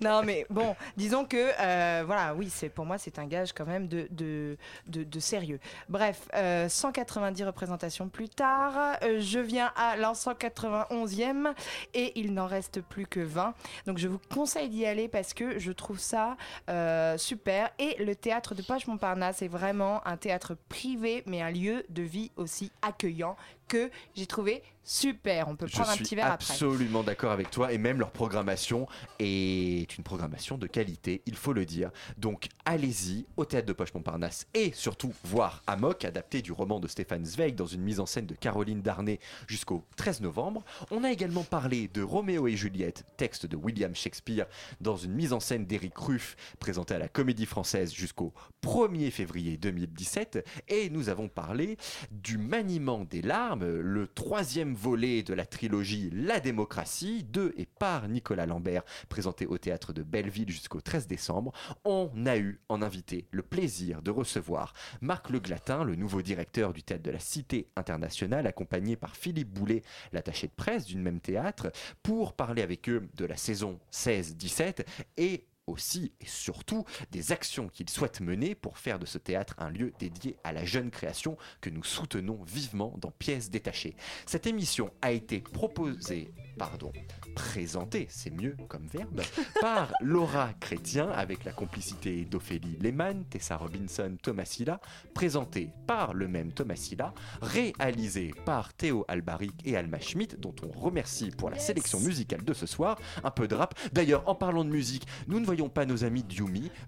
non, mais bon, disons que, euh, voilà, oui, c'est pour moi, c'est un gage quand même de, de, de, de sérieux. Bref, euh, 190 représentations plus tard, euh, je viens à la 191e et il n'en reste plus que 20. Donc, je vous conseille d'y aller parce que je trouve ça euh, super. Et le théâtre de Poche Montparnasse est vraiment un théâtre privé, mais un lieu de vie aussi accueillant que j'ai trouvé super. On peut Je prendre un suis petit verre après. absolument d'accord avec toi et même leur programmation est une programmation de qualité, il faut le dire. Donc allez-y au théâtre de Poche Montparnasse et surtout voir Amok, adapté du roman de Stéphane Zweig dans une mise en scène de Caroline Darnay jusqu'au 13 novembre. On a également parlé de Roméo et Juliette, texte de William Shakespeare, dans une mise en scène d'Éric Ruff, présentée à la Comédie Française jusqu'au 1er février 2017. Et nous avons parlé du maniement des larmes, le troisième volet de la trilogie La démocratie, de et par Nicolas Lambert, présenté au théâtre de Belleville jusqu'au 13 décembre. On a eu en invité le plaisir de recevoir Marc Le Glatin, le nouveau directeur du théâtre de la Cité internationale, accompagné par Philippe Boulet, l'attaché de presse du même théâtre, pour parler avec eux de la saison 16-17 et aussi et surtout des actions qu'il souhaite mener pour faire de ce théâtre un lieu dédié à la jeune création que nous soutenons vivement dans Pièces détachées. Cette émission a été proposée, pardon, présentée, c'est mieux comme verbe, [laughs] par Laura Chrétien avec la complicité d'Ophélie Lehmann, Tessa Robinson, Thomas Silla, présentée par le même Thomas Silla, réalisée par Théo Albaric et Alma Schmidt, dont on remercie pour la sélection musicale de ce soir, un peu de rap. D'ailleurs, en parlant de musique, nous ne voyons pas nos amis.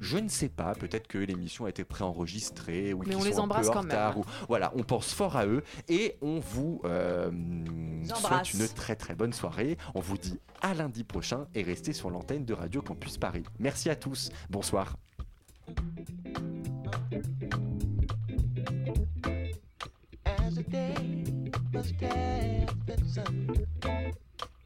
Je ne sais pas, peut-être que l'émission a été préenregistrée ou qu'ils on sont les un peu embrasse en quand même, retard. hein. ou- Voilà, on pense fort à eux et on vous euh, souhaite une très très bonne soirée. On vous dit à lundi prochain et restez sur l'antenne de Radio Campus Paris. Merci à tous. Bonsoir.